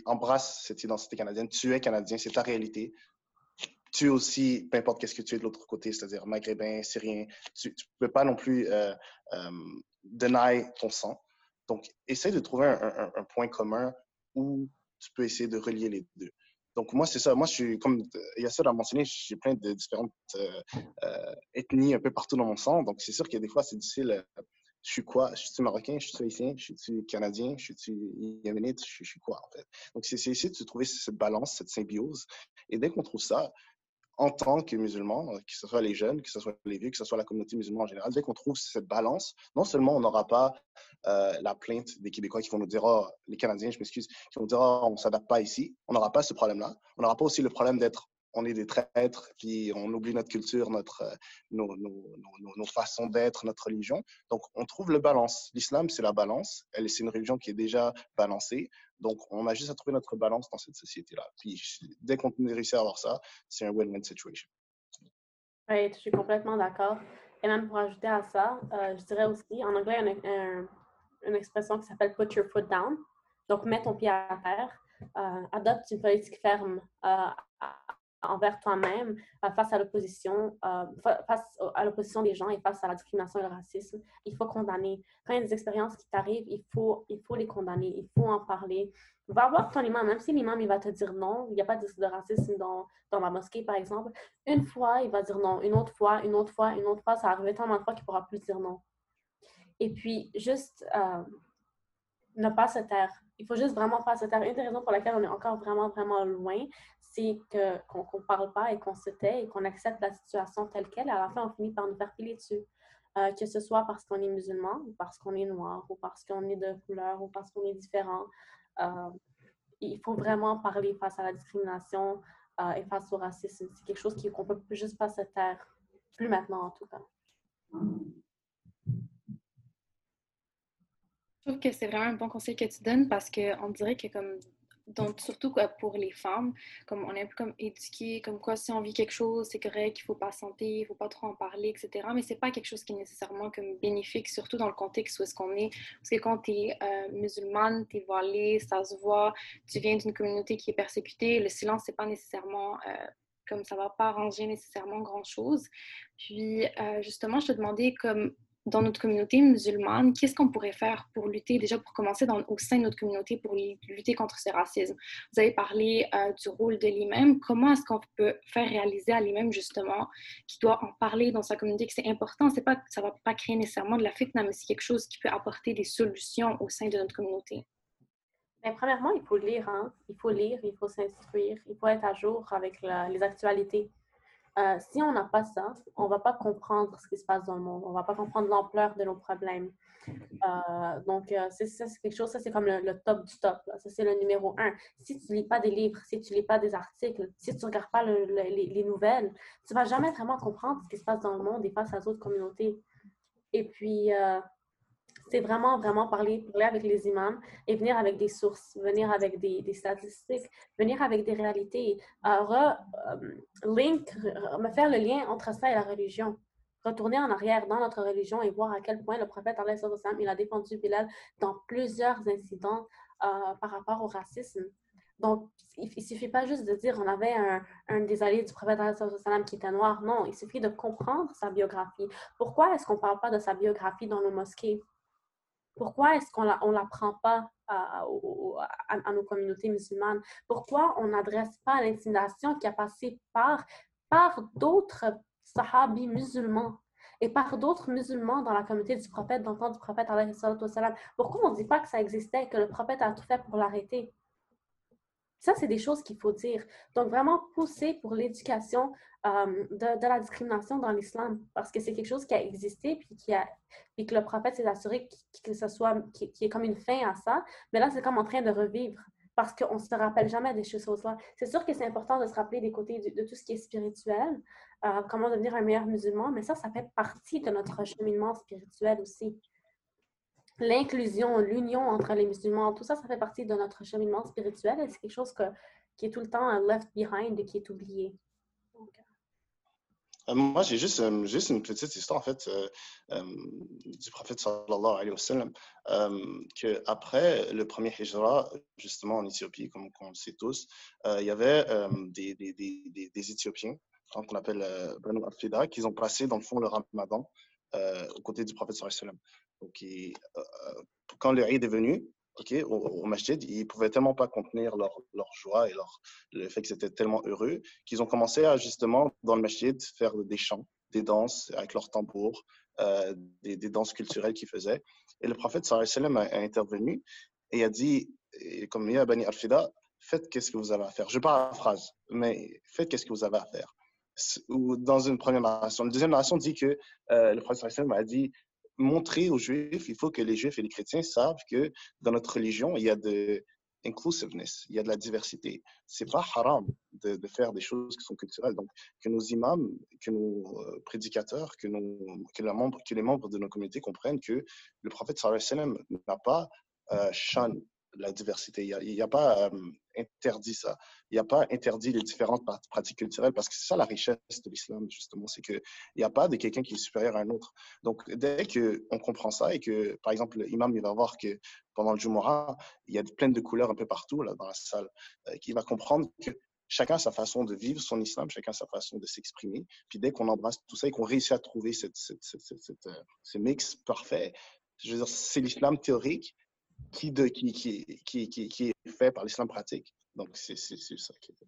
Embrasse cette identité canadienne. Tu es canadien, c'est ta réalité. Tu es aussi, peu importe qu'est-ce que tu es de l'autre côté, c'est-à-dire maghrébin, syrien, tu ne peux pas non plus euh, euh, deny ton sang. Donc, essaie de trouver un, point commun où tu peux essayer de relier les deux. Donc, moi, c'est ça. Moi, je suis, comme Yasser a mentionné, j'ai plein de différentes euh, euh, ethnies un peu partout dans mon sang. Donc, c'est sûr qu'il y a des fois, c'est difficile. je suis quoi? Je suis marocain, je suis haïtien, je suis canadien, je suis yéménite, je suis, quoi, en fait? Donc, c'est essayer de trouver cette balance, cette symbiose. Et dès qu'on trouve ça, en tant que musulman, que ce soit les jeunes, que ce soit les vieux, que ce soit la communauté musulmane en général, dès qu'on trouve cette balance, non seulement on n'aura pas euh, la plainte des Québécois qui vont nous dire, oh, les Canadiens, je m'excuse, qui vont nous dire, oh, on ne s'adapte pas ici, on n'aura pas ce problème-là. On n'aura pas aussi le problème d'être, on est des traîtres, puis on oublie notre culture, notre, euh, nos, nos, nos, nos façons d'être, notre religion. Donc, on trouve le balance. L'islam, c'est la balance. C'est une religion qui est déjà balancée. Donc, on a juste à trouver notre balance dans cette société-là. Puis, dès qu'on réussit à avoir ça, c'est un win-win situation. Oui, je suis complètement d'accord. Et même pour ajouter à ça, euh, je dirais aussi, en anglais, il y a une, un- une expression qui s'appelle put your foot down. Donc, mets ton pied à terre. Euh, adopte une politique ferme euh, envers toi-même face à l'opposition, face à l'opposition des gens et face à la discrimination et le racisme. Il faut condamner. Quand il y a des expériences qui t'arrivent, il faut, il faut les condamner, il faut en parler. Va voir ton imam, même si l'imam il va te dire non, il n'y a pas de, de racisme dans, dans, ma mosquée, par exemple. Une fois, il va dire non. Une autre fois, une autre fois, une autre fois. Ça arrive tellement de fois qu'il ne pourra plus dire non. Et puis, juste ne pas se taire. Il faut juste vraiment pas se taire. Une des raisons pour laquelle on est encore vraiment, vraiment loin, c'est qu'on ne parle pas et qu'on se tait et qu'on accepte la situation telle qu'elle. À la fin, on finit par nous faire piler dessus. Euh, que ce soit parce qu'on est musulman, ou parce qu'on est noir, ou parce qu'on est de couleur, ou parce qu'on est différent. Euh, il faut vraiment parler face à la discrimination euh, et face au racisme. C'est quelque chose qu'on ne peut juste pas se taire. Plus maintenant, en tout cas. Je trouve que c'est vraiment un bon conseil que tu donnes parce qu'on dirait que comme donc surtout pour les femmes, comme on est un peu comme éduqué, comme quoi si on vit quelque chose, c'est correct, il faut pas sentir, il faut pas trop en parler, etc. Mais c'est pas quelque chose qui est nécessairement comme bénéfique, surtout dans le contexte où est-ce qu'on est. Parce que quand tu es euh, musulmane, tu es voilée, ça se voit, tu viens d'une communauté qui est persécutée, le silence c'est pas nécessairement euh, comme ça va pas arranger nécessairement grand chose. Puis euh, justement, je te demandais comme dans notre communauté musulmane, qu'est-ce qu'on pourrait faire pour lutter, déjà pour commencer au sein de notre communauté, pour lutter contre ce racisme? Vous avez parlé euh, du rôle de l'imam. Comment est-ce qu'on peut faire réaliser à l'imam, justement, qui doit en parler dans sa communauté, que c'est important? C'est pas, ça va pas créer nécessairement de la fitna, mais c'est quelque chose qui peut apporter des solutions au sein de notre communauté. Bien, premièrement, il faut lire. Hein? Il faut lire, il faut s'instruire, il faut être à jour avec les actualités. Euh, si on n'a pas ça, on ne va pas comprendre ce qui se passe dans le monde. On ne va pas comprendre l'ampleur de nos problèmes. Euh, donc, euh, c'est, ça, c'est quelque chose, ça, c'est comme le, top du top. Ça, c'est le numéro un. Si tu ne lis pas des livres, si tu ne lis pas des articles, si tu ne regardes pas les, nouvelles, tu ne vas jamais vraiment comprendre ce qui se passe dans le monde et face à d'autres communautés. Et puis, c'est vraiment, vraiment parler, parler avec les imams et venir avec des sources, venir avec des, statistiques, venir avec des réalités, euh, link, me faire le lien entre ça et la religion. Retourner en arrière dans notre religion et voir à quel point le prophète il a défendu Bilal dans plusieurs incidents euh, par rapport au racisme. Donc, il ne suffit pas juste de dire on avait un, un des alliés du prophète qui était noir. Non, il suffit de comprendre sa biographie. Pourquoi est-ce qu'on ne parle pas de sa biographie dans nos mosquées? Pourquoi est-ce qu'on ne l'apprend pas à, nos communautés musulmanes? Pourquoi on n'adresse pas l'intimidation qui a passé par, par d'autres sahabis musulmans et par d'autres musulmans dans la communauté du prophète, dans le temps du prophète, pourquoi on ne dit pas que ça existait, que le prophète a tout fait pour l'arrêter? Ça, c'est des choses qu'il faut dire. Donc, vraiment pousser pour l'éducation euh, de, la discrimination dans l'islam, parce que c'est quelque chose qui a existé, puis, qui a, puis que le prophète s'est assuré que, soit, qu'il y ait comme une fin à ça. Mais là, c'est comme en train de revivre, parce qu'on ne se rappelle jamais des choses-là. C'est sûr que c'est important de se rappeler des côtés de, tout ce qui est spirituel, euh, comment devenir un meilleur musulman, mais ça, ça fait partie de notre cheminement spirituel aussi l'inclusion, l'union entre les musulmans, tout ça, ça fait partie de notre cheminement spirituel et c'est quelque chose que, qui est tout le temps left behind et qui est oublié. Euh, moi, j'ai juste, euh, juste une petite histoire, en fait, euh, du prophète sallallahu alayhi wa sallam, qu'après le premier hijra, justement en Éthiopie, comme on le sait tous, il y avait des, des, des, des, Éthiopiens, qu'on appelle Banu al-Fida, qui ont passé, dans le fond, le ramadan aux côtés du prophète sallallahu alayhi wa sallam. Donc, quand le Eid est venu, au, au masjid, ils pouvaient tellement pas contenir leur, joie et leur, le fait qu'ils étaient tellement heureux qu'ils ont commencé à justement, dans le masjid, faire des chants, des danses avec leurs tambours, euh, des, danses culturelles qu'ils faisaient. Et le prophète sallam a, a intervenu et a dit, comme il a Bani Arfida, faites qu'est-ce que vous avez à faire. Je paraphrase, mais faites qu'est-ce que vous avez à faire. Dans une première narration. Une deuxième narration dit que euh, le prophète sallam a dit montrer aux Juifs, il faut que les Juifs et les chrétiens savent que dans notre religion, il y a de inclusiveness, il y a de la diversité. C'est pas haram de, faire des choses qui sont culturelles. Donc, que nos imams, que nos euh, prédicateurs, que, nos, que, que les membres de nos communautés comprennent que le prophète sallallahu n'a pas euh, la diversité. Il n'y a, pas euh, interdit ça. Il n'y a pas interdit les différentes pratiques culturelles parce que c'est ça la richesse de l'islam, justement. C'est qu'il n'y a pas de quelqu'un qui est supérieur à un autre. Donc, dès qu'on comprend ça et que, par exemple, l'imam, il va voir que pendant le Jumu'ah, il y a plein de couleurs un peu partout là, dans la salle, euh, qu'il va comprendre que chacun a sa façon de vivre son islam, chacun a sa façon de s'exprimer. Puis dès qu'on embrasse tout ça et qu'on réussit à trouver euh, ce mix parfait, je veux dire, c'est l'islam théorique qui, de, qui, qui, qui, qui, est fait par l'islam pratique. Donc, c'est ça qui est.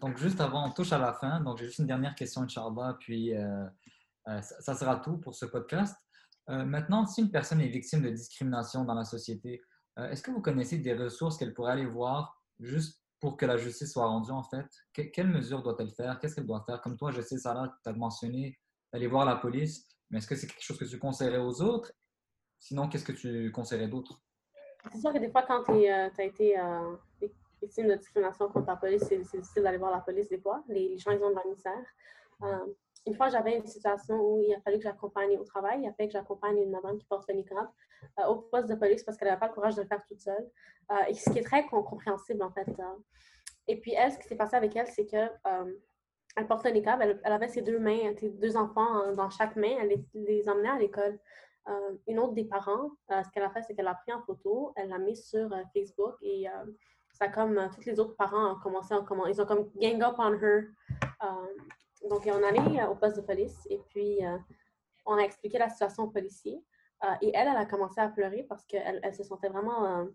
Donc, juste avant, on touche à la fin. Donc, j'ai juste une dernière question, Inch'Allah, puis euh, euh, ça, sera tout pour ce podcast. maintenant, si une personne est victime de discrimination dans la société, euh, est-ce que vous connaissez des ressources qu'elle pourrait aller voir juste pour que la justice soit rendue, en fait? quelles mesures doit-elle faire? Qu'est-ce qu'elle doit faire? Comme toi, je sais, Sarah, tu as mentionné d'aller voir la police, mais est-ce que c'est quelque chose que tu conseillerais aux autres? Sinon, qu'est-ce que tu conseillerais d'autres? C'est sûr que des fois, quand tu euh, as été euh, victime de discrimination contre la police, c'est difficile d'aller voir la police des fois. Les, gens, ils ont de la misère une fois, j'avais une situation où il a fallu que j'accompagne au travail. Il a fallu que j'accompagne une madame qui porte le niqab euh, au poste de police parce qu'elle n'avait pas le courage de le faire toute seule. Euh, et ce qui est très compréhensible, en fait. Euh. Et puis, elle, ce qui s'est passé avec elle, c'est que elle porte le niqab. Elle, avait ses deux mains, ses deux enfants dans chaque main. Elle les, emmenait à l'école. Une autre des parents, ce qu'elle a fait, c'est qu'elle a pris en photo, elle l'a mis sur Facebook et ça comme tous les autres parents ont commencé à comment ils ont comme gang up on her donc, on euh, au poste de police et puis euh, on a expliqué la situation au policier. Euh, et elle, elle a commencé à pleurer parce qu'elle elle se sentait vraiment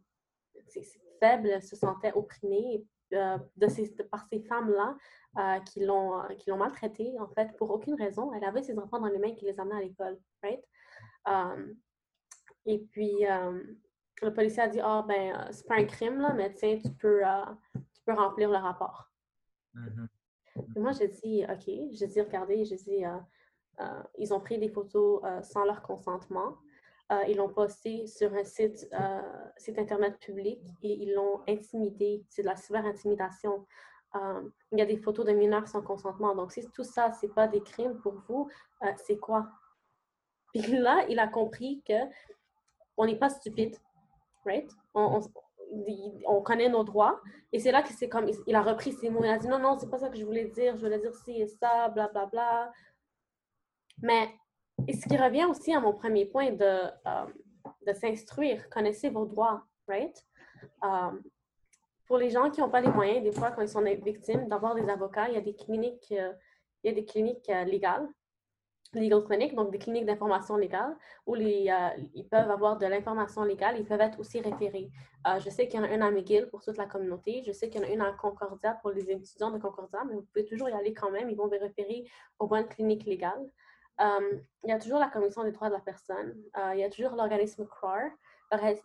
faible, elle se sentait opprimée de ces, par ces femmes-là qui l'ont maltraitée, en fait, pour aucune raison. Elle avait ses enfants dans les mains qui les amenaient à l'école, right? Et puis, le policier a dit, ah, oh, ben, c'est pas un crime, là, mais tiens, tu peux, tu peux remplir le rapport. Mm-hmm moi, j'ai dit, OK, j'ai dit, regardez, j'ai dit, euh, euh, ils ont pris des photos euh, sans leur consentement. ils l'ont posté sur un site, site Internet public et ils l'ont intimidé. C'est de la cyber-intimidation. il y a des photos de mineurs sans consentement. Donc, si tout ça, ce n'est pas des crimes pour vous, c'est quoi? Puis là, il a compris que on n'est pas stupide, right? on connaît nos droits. Et c'est là que c'est comme, il a repris ses mots. Il a dit non, non, c'est pas ça que je voulais dire. Je voulais dire ci et ça, blablabla. Bla, bla. Mais et ce qui revient aussi à mon premier point de, euh, de s'instruire, connaissez vos droits, right? Euh, pour les gens qui n'ont pas les moyens, des fois, quand ils sont victimes, d'avoir des avocats, il y a des cliniques, euh, il y a des cliniques légales legal clinic, donc des cliniques d'information légale, où euh, ils peuvent avoir de l'information légale, ils peuvent être aussi référés. Euh, je sais qu'il y en a une à McGill pour toute la communauté, je sais qu'il y en a une à Concordia pour les étudiants de Concordia, mais vous pouvez toujours y aller quand même, ils vont vous référer aux bonnes cliniques légales. Euh, il y a toujours la Commission des droits de la personne, il y a toujours l'organisme CRAR,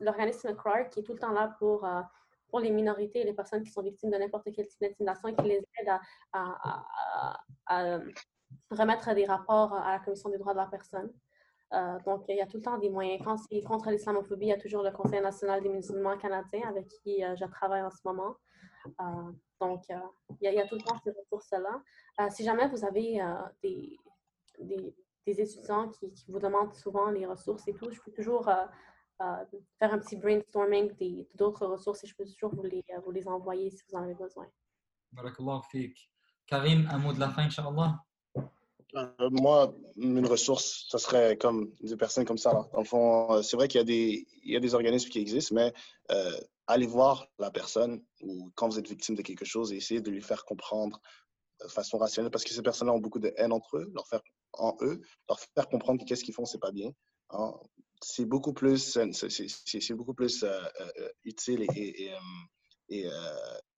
l'organisme CRAR qui est tout le temps là pour pour les minorités et les personnes qui sont victimes de n'importe quel type d'intimidation et qui les aide à, remettre des rapports à la Commission des droits de la personne. Euh, donc, il y a tout le temps des moyens. Quand c'est contre l'islamophobie, il y a toujours le Conseil national des musulmans canadiens avec qui euh, je travaille en ce moment. Euh, donc, il y, a, tout le temps ces ressources-là. si jamais vous avez des, étudiants qui, vous demandent souvent les ressources et tout, je peux toujours faire un petit brainstorming d'autres ressources et je peux toujours vous les, vous les envoyer si vous en avez besoin. Karim, un mot de la fin, Inch'Allah euh, moi, une ressource, ce serait comme des personnes comme ça. Là. Dans le fond, euh, c'est vrai qu'il y, a des, il y a des organismes qui existent, mais euh, allez voir la personne ou quand vous êtes victime de quelque chose et essayez de lui faire comprendre de façon rationnelle parce que ces personnes-là ont beaucoup de haine entre eux, leur faire en eux, leur faire comprendre que qu'est-ce qu'ils font, c'est pas bien. Hein. C'est beaucoup plus, c'est beaucoup plus utile et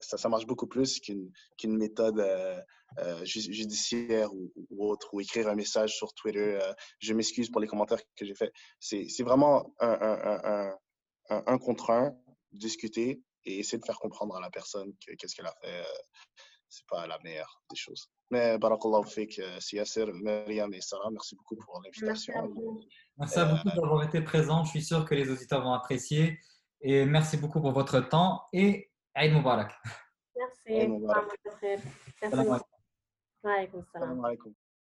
ça, ça marche beaucoup plus qu'une qu'une méthode euh, euh, judiciaire ou, autre, ou écrire un message sur Twitter. Euh, je m'excuse pour les commentaires que j'ai faits. C'est vraiment un, un, un, un, contre un, discuter et essayer de faire comprendre à la personne qu'est-ce qu'elle a fait. c'est pas la meilleure des choses. Mais barakallahu fik, Siasir, Myriam et Sarah, merci beaucoup pour l'invitation. Merci à vous d'avoir été présents. Je suis sûr que les auditeurs vont apprécier. Et merci beaucoup pour votre temps. Et عيد مبارك. ميرسي عيد مبارك. السلام عليكم.